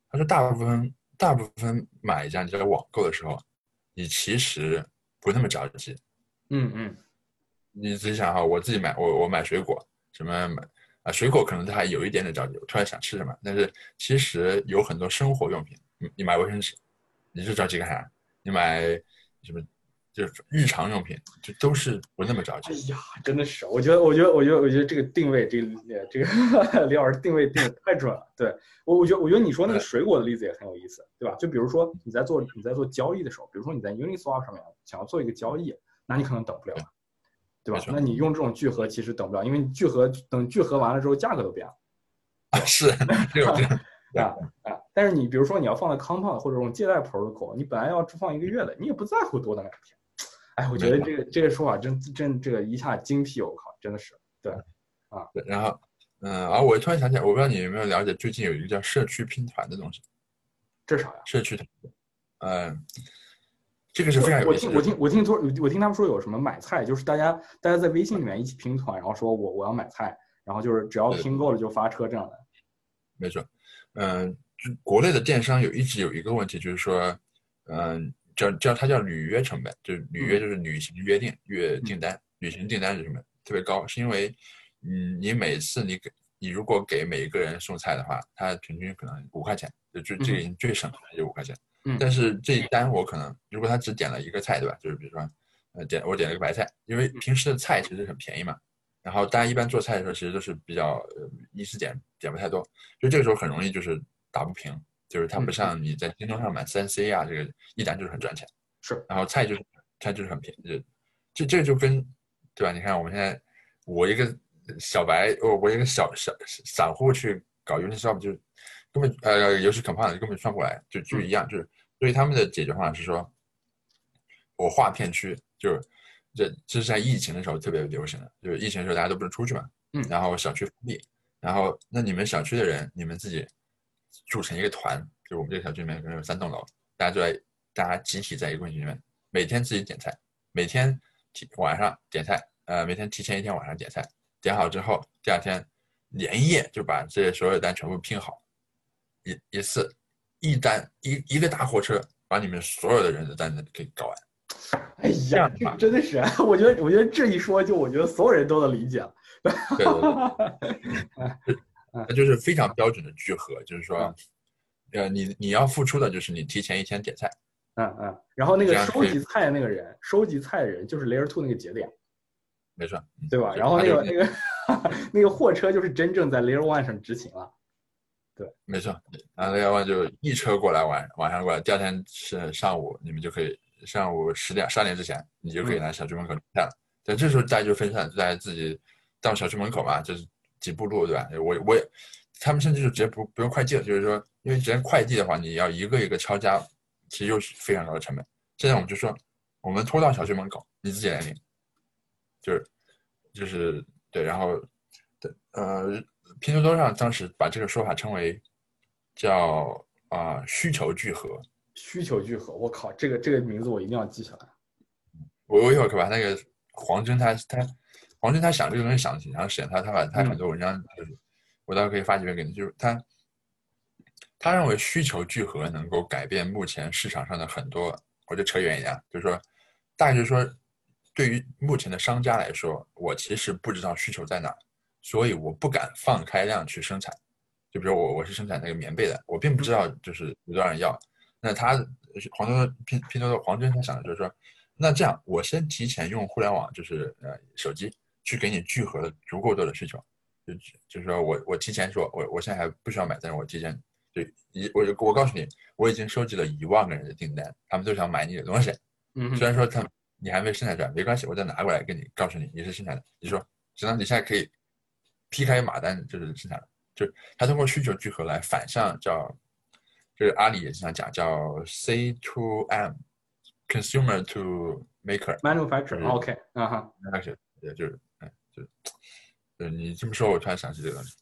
他说大部分大部分买家你在网购的时候，你其实。不那么着急，嗯嗯，你自己想哈，我自己买我我买水果，什么买啊水果可能他还有一点点着急，我突然想吃什么，但是其实有很多生活用品，你你买卫生纸，你是着急干啥？你买什么？就是日常用品，就都是不那么着急。哎呀，真的是，我觉得，我觉得，我觉得，我觉得这个定位，这个这个 李老师定位定的太准了。对我，我觉得，我觉得你说那个水果的例子也很有意思，对吧？就比如说你在做你在做交易的时候，比如说你在 Uniswap 上面想要做一个交易，那你可能等不了，对吧？那你用这种聚合其实等不了，因为聚合等聚合完了之后价格都变了。啊，是，对吧？对 啊啊！但是你比如说你要放在 Compound 或者这种借贷 Protocol，你本来要放一个月的，你也不在乎多等两天。哎，我觉得这个这个说法真真这个一下精辟，我靠，真的是对啊。然后，嗯，啊，我突然想起来，我不知道你有没有了解，最近有一个叫社区拼团的东西。这啥呀？社区团，嗯，这个是非常有意思。我听我听我听说，我听他们说有什么买菜，就是大家大家在微信里面一起拼团，然后说我我要买菜，然后就是只要拼够了就发车这样的。没错，嗯，就国内的电商有一直有一个问题，就是说，嗯。叫叫它叫履约成本，就是履约就是履行约定约订单，履行订单的成本特别高？是因为，嗯，你每次你给你如果给每一个人送菜的话，他平均可能五块钱，就最这已经最省的就五块钱。嗯。但是这一单我可能如果他只点了一个菜，对吧？就是比如说，呃，点我点了个白菜，因为平时的菜其实很便宜嘛，然后大家一般做菜的时候其实都是比较呃一次点点不太多，就这个时候很容易就是打不平。就是它不像你在京东上买三 C 啊，这个一单就是很赚钱，是。然后菜就是菜就是很便宜，这这就跟对吧？你看我们现在我一个小白，我我一个小小散户去搞 unit shop 就根本呃，游戏 compound 根本算不来，就就一样，就是所以他们的解决方案是说，我划片区，就是这这是在疫情的时候特别流行的，就是疫情的时候大家都不能出去嘛，嗯，然后小区封闭，然后那你们小区的人，你们自己组成一个团，就我们这个小区里面可能有三栋楼，大家就在大家集体在一个公寓里面，每天自己点菜，每天提晚上点菜，呃，每天提前一天晚上点菜，点好之后，第二天连夜就把这些所有的单全部拼好，一一次一单一一个大货车把你们所有的人的单子给搞完。哎呀，这真的是，我觉得，我觉得这一说，就我觉得所有人都能理解了。对对对，那就是非常标准的聚合，就是说，呃，你你要付出的就是你提前一天点菜，嗯嗯，然后那个收集菜的那个人，收集菜的人就是 Layer Two 那个节点，没错，对吧？然后那个那个 那个货车就是真正在 Layer One 上执勤了，对，没错，然后 Layer One 就一车过来晚晚上过来，第二天是上午，你们就可以。上午十点、十二点之前，你就可以来小区门口点菜了。但这时候大家就分散，大家自己到小区门口嘛，就是几步路，对吧？我我也，他们甚至就直接不不用快递了，就是说，因为直接快递的话，你要一个一个敲家，其实又是非常高的成本。现在我们就说，我们拖到小区门口，你自己来领，就是就是对，然后对呃，拼多多上当时把这个说法称为叫啊需求聚合。需求聚合，我靠，这个这个名字我一定要记下来。我我一会儿可把那个黄峥他他黄峥他想这个东西想的挺长时间，他他把他很多文章就是我倒可以发几篇给你，就是他他认为需求聚合能够改变目前市场上的很多，我就扯远一点，就是说大概就是说对于目前的商家来说，我其实不知道需求在哪，所以我不敢放开量去生产。就比如我我是生产那个棉被的，我并不知道就是有多少人要。那他黄多多拼拼多多黄峥他想的就是说，那这样我先提前用互联网，就是呃手机去给你聚合了足够多的需求，就就是说我我提前说我我现在还不需要买，但是我提前就一我就我告诉你，我已经收集了一万个人的订单，他们都想买你的东西。嗯，虽然说他你还没生产出来，没关系，我再拿过来给你告诉你你是生产的，你说只能你现在可以劈开马单就是生产的，就他通过需求聚合来反向叫。就是阿里也经常讲叫 C to M，consumer to maker，manufacturer，OK，啊哈，那是也就是，哎，就，对你这么说，我突然想起这个东西。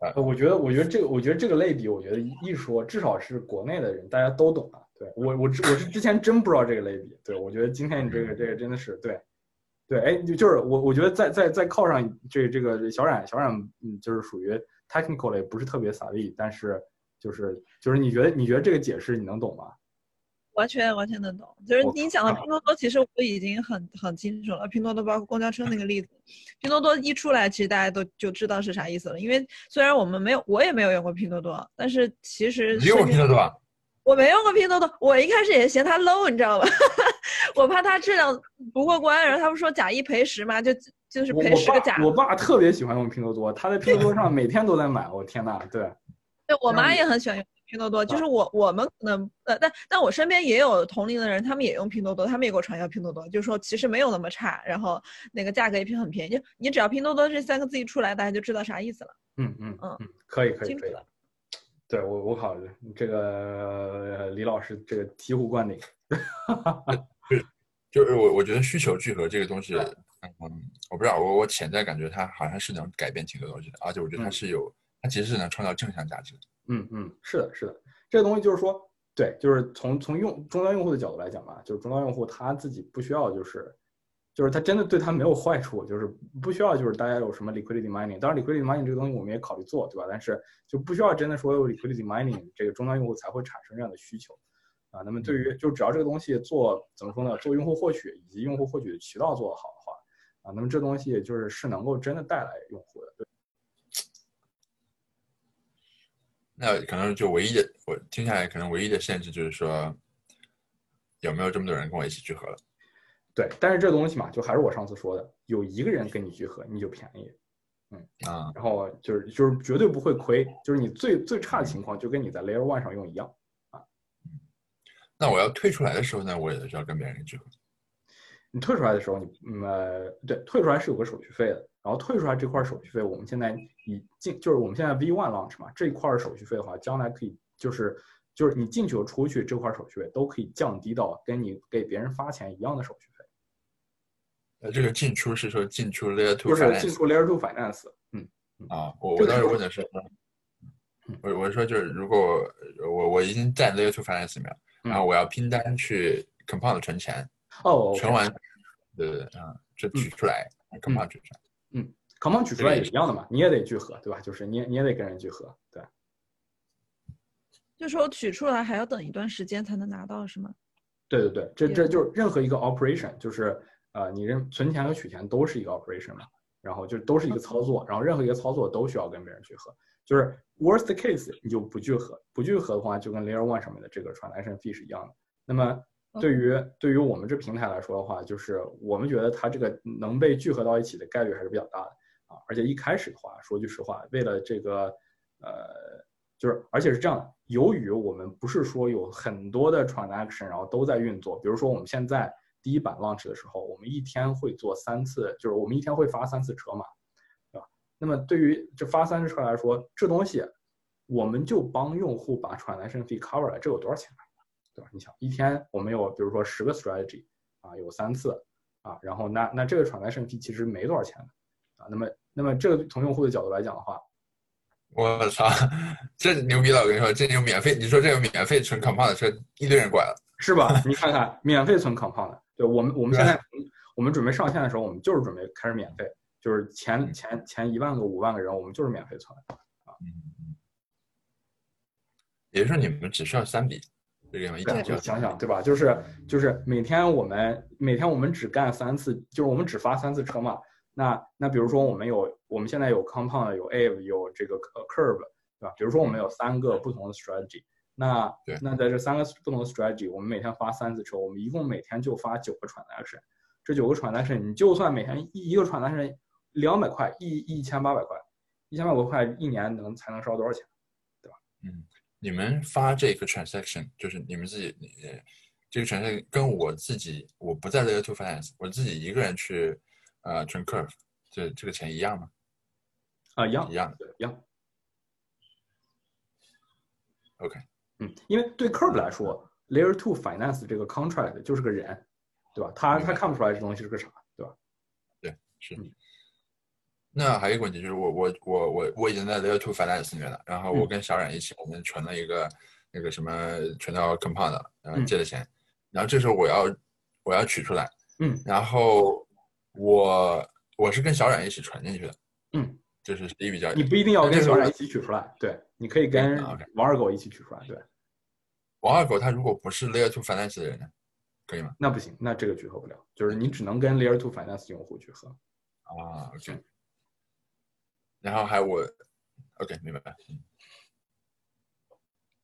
呃，我觉得，我觉得这个，我觉得这个类比，我觉得一说，至少是国内的人，大家都懂啊。对我，我我是之前真不知道这个类比。对我觉得今天你这个这个真的是对，对，哎，就就是我我觉得再再再靠上这这个小冉小冉，嗯，就是属于 technical 类，不是特别洒利，但是。就是就是，你觉得你觉得这个解释你能懂吗？完全完全能懂。就是你讲的拼多多，其实我已经很很清楚了。拼多多包括公交车那个例子，拼多多一出来，其实大家都就知道是啥意思了。因为虽然我们没有，我也没有用过拼多多，但是其实你用过拼多多？我没用过拼多多，我一开始也嫌它 low，你知道吧？我怕它质量不过关，然后他们说假一赔十嘛，就就是赔十个假。我爸特别喜欢用拼多多，他在拼多多上每天都在买。我天呐，对。对我妈也很喜欢用拼多多，就是我我们可能呃，但但我身边也有同龄的人，他们也用拼多多，他们也给我传销拼多多，就是说其实没有那么差，然后那个价格也偏很便宜，就你只要拼多多这三个字一出来，大家就知道啥意思了。嗯嗯嗯，可以可以可以。对我我考虑这个李老师这个醍醐灌顶。就就是我我觉得需求聚合这个东西，嗯，我不知道我我潜在感觉它好像是能改变挺多东西的，而且我觉得它是有。它其实是能创造正向价值的。嗯嗯，是的，是的，这个东西就是说，对，就是从从用终端用户的角度来讲吧，就是终端用户他自己不需要，就是就是他真的对他没有坏处，就是不需要，就是大家有什么 liquidity mining，当然 liquidity mining 这个东西我们也考虑做，对吧？但是就不需要真的说有 liquidity mining，这个终端用户才会产生这样的需求啊。那么对于就只要这个东西做怎么说呢？做用户获取以及用户获取的渠道做得好的话啊，那么这东西就是是能够真的带来用户的。那可能就唯一的，我听下来可能唯一的限制就是说，有没有这么多人跟我一起聚合了？对，但是这东西嘛，就还是我上次说的，有一个人跟你聚合，你就便宜，嗯啊，然后就是就是绝对不会亏，就是你最最差的情况就跟你在 Layer One 上用一样啊。那我要退出来的时候呢，我也是要跟别人聚合。你退出来的时候，你呃，对，退出来是有个手续费的。然后退出来这块手续费，我们现在已进就是我们现在 V one launch 嘛，这一块手续费的话，将来可以就是就是你进去和出去这块手续费都可以降低到跟你给别人发钱一样的手续费。呃，这个进出是说进出 layer two 就是进出 layer two finance，嗯啊，我我当时问的是，我我是说就是如果我我已经在 layer two finance 里面，然后我要拼单去 compound 存钱，哦，存完，对对啊，就取出来 compound 取出来。嗯，compound 取出来也一样的嘛，你也得聚合，对吧？就是你你也得跟人聚合，对。就说取出来还要等一段时间才能拿到，是吗？对对对，这这就是任何一个 operation，就是呃，你认存钱和取钱都是一个 operation 嘛，然后就都是一个操作，然后任何一个操作都需要跟别人聚合。就是 worst case 你就不聚合，不聚合的话就跟 layer one 上面的这个 transaction fee 是一样的。那么对于对于我们这平台来说的话，就是我们觉得它这个能被聚合到一起的概率还是比较大的啊。而且一开始的话，说句实话，为了这个呃，就是而且是这样的，由于我们不是说有很多的 transaction 然后都在运作，比如说我们现在第一版 launch 的时候，我们一天会做三次，就是我们一天会发三次车嘛，对吧？那么对于这发三次车来说，这东西我们就帮用户把 transaction fee cover 了，这有多少钱？对吧？你想一天我们有比如说十个 strategy 啊，有三次啊，然后那那这个 transaction fee 其实没多少钱的啊。那么那么这个从用户的角度来讲的话，我操，这牛逼了！我跟你说，这有免费，你说这有免费存 compound 的车，一堆人过来了，是吧？你看看免费存 compound，对我们我们现在 我们准备上线的时候，我们就是准备开始免费，就是前前前一万个五万个人，我们就是免费存啊。嗯，也就是说你们只需要三笔。这个你想想，对吧？就是就是每天我们每天我们只干三次，就是我们只发三次车嘛。那那比如说我们有我们现在有 compound 有 ave 有这个 curve，对吧？比如说我们有三个不同的 strategy，那那在这三个不同的 strategy，我们每天发三次车，我们一共每天就发九个 transaction。这九个 transaction，你就算每天一一个 transaction 两百块，一一千八百块，一千八百块一年能才能烧多少钱，对吧？嗯。你们发这个 transaction 就是你们自己，呃，这个 transaction 跟我自己，我不在 layer two finance，我自己一个人去，呃，存 curve，这这个钱一样吗？啊，一样，一样，的，一样。OK，嗯，因为对 curve 来说，layer two finance 这个 contract 就是个人，对吧？他他看不出来这东西是个啥，对吧？对，是。那还有一个问题就是，我我我我我已经在 layer two finance 里面了，然后我跟小冉一起，我们存了一个那个什么存到 compound，然后借的钱，然后这时候我要我要取出来，嗯，然后我我是跟小冉一起存进去的，嗯，就是第一笔交易。你不一定要跟小冉一起取出来，对，你可以跟王二狗一起取出来，对。王二狗他如果不是 layer two finance 的人呢，可以吗？那不行，那这个聚合不了，就是你只能跟 layer two finance 用户聚合。啊，OK。然后还我，OK，明白。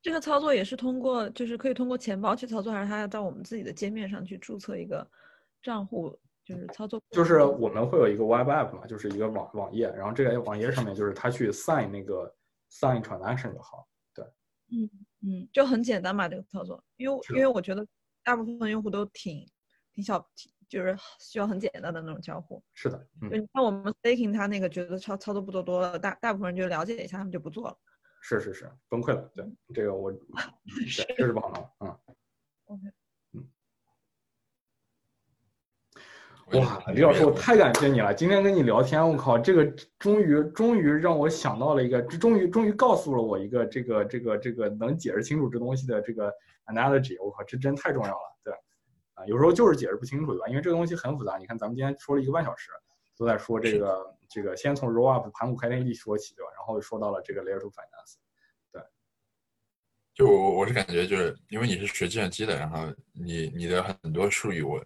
这个操作也是通过，就是可以通过钱包去操作，还是他要到我们自己的界面上去注册一个账户，就是操作？就是我们会有一个 Web App 嘛，就是一个网网页，然后这个网页上面就是他去 sign 那个 sign transaction 就好。对，嗯嗯，就很简单嘛，这个操作，因为因为我觉得大部分用户都挺挺小挺。就是需要很简单的那种交互，是的。就你看我们 staking，他那个觉得操操作步骤多了，大大部分人就了解一下，他们就不做了。是是是，崩溃了。对，这个我，确实不好弄。嗯。OK。嗯。哇，李老师，我太感谢你了！今天跟你聊天，我靠，这个终于终于让我想到了一个，终于终于告诉了我一个这个这个这个能解释清楚这东西的这个 analogy。我靠，这真太重要了。对。啊，有时候就是解释不清楚，对吧？因为这个东西很复杂。你看，咱们今天说了一个半小时，都在说这个这个，先从 roll up 盘古开天地说起，对吧？然后说到了这个 layer two finance。对，就我我是感觉，就是因为你是学计算机的，然后你你的很多术语，我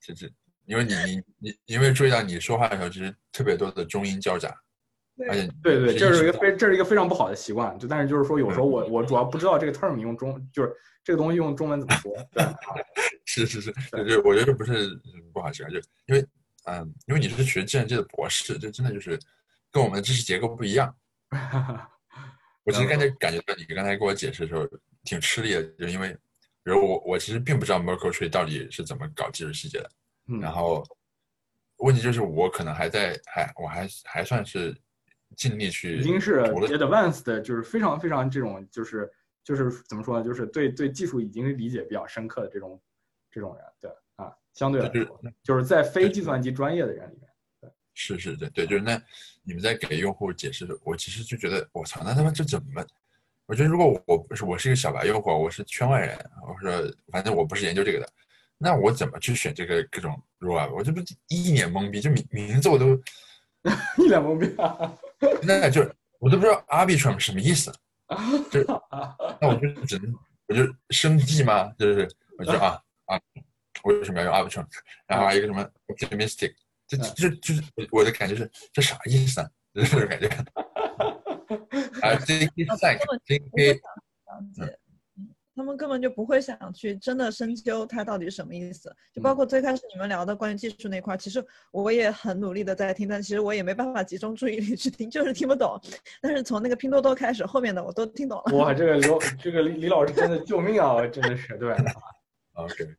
就是因为你你你因为注意到你说话的时候，其实特别多的中英交杂，而且对对，这是一个非这是一个非常不好的习惯。就但是就是说，有时候我我主要不知道这个 term 用中就是这个东西用中文怎么说。对。是是是，就我觉得这不是不好习惯，就因为，嗯，因为你是学计算机的博士，这真的就是跟我们的知识结构不一样。我其实刚才感觉到你刚才给我解释的时候挺吃力的，就因为，比如我我其实并不知道 Merkle Tree 到底是怎么搞技术细节的，然后问题就是我可能还在还我还还算是尽力去已经是 advanced 的，就是非常非常这种就是就是怎么说呢，就是对对技术已经理解比较深刻的这种这种人，对啊，相对来说就是在非计算机专业的人里面，对，是是对对，就是那你们在给用户解释，我其实就觉得我操，那他妈这怎么？我觉得如果我不是我是一个小白用户，我是圈外人，我说反正我不是研究这个的。那我怎么去选这个各种 role 啊？我这不一脸懵逼，就名名字我都一脸懵逼啊！那就是我都不知道 arbitrum 什么意思，就 那我就只能我就生计吗？就是我就啊啊，我为什么要用 arbitrum？然后还有一个什么 optimistic，这这就是我的感觉是这啥意思啊？就是感觉啊，j k thank，j k 嗯。他们根本就不会想去真的深究它到底是什么意思，就包括最开始你们聊的关于技术那块，其实我也很努力的在听，但其实我也没办法集中注意力去听，就是听不懂。但是从那个拼多多开始，后面的我都听懂了。哇，这个刘这个李李老师真的救命啊！真的是对。OK，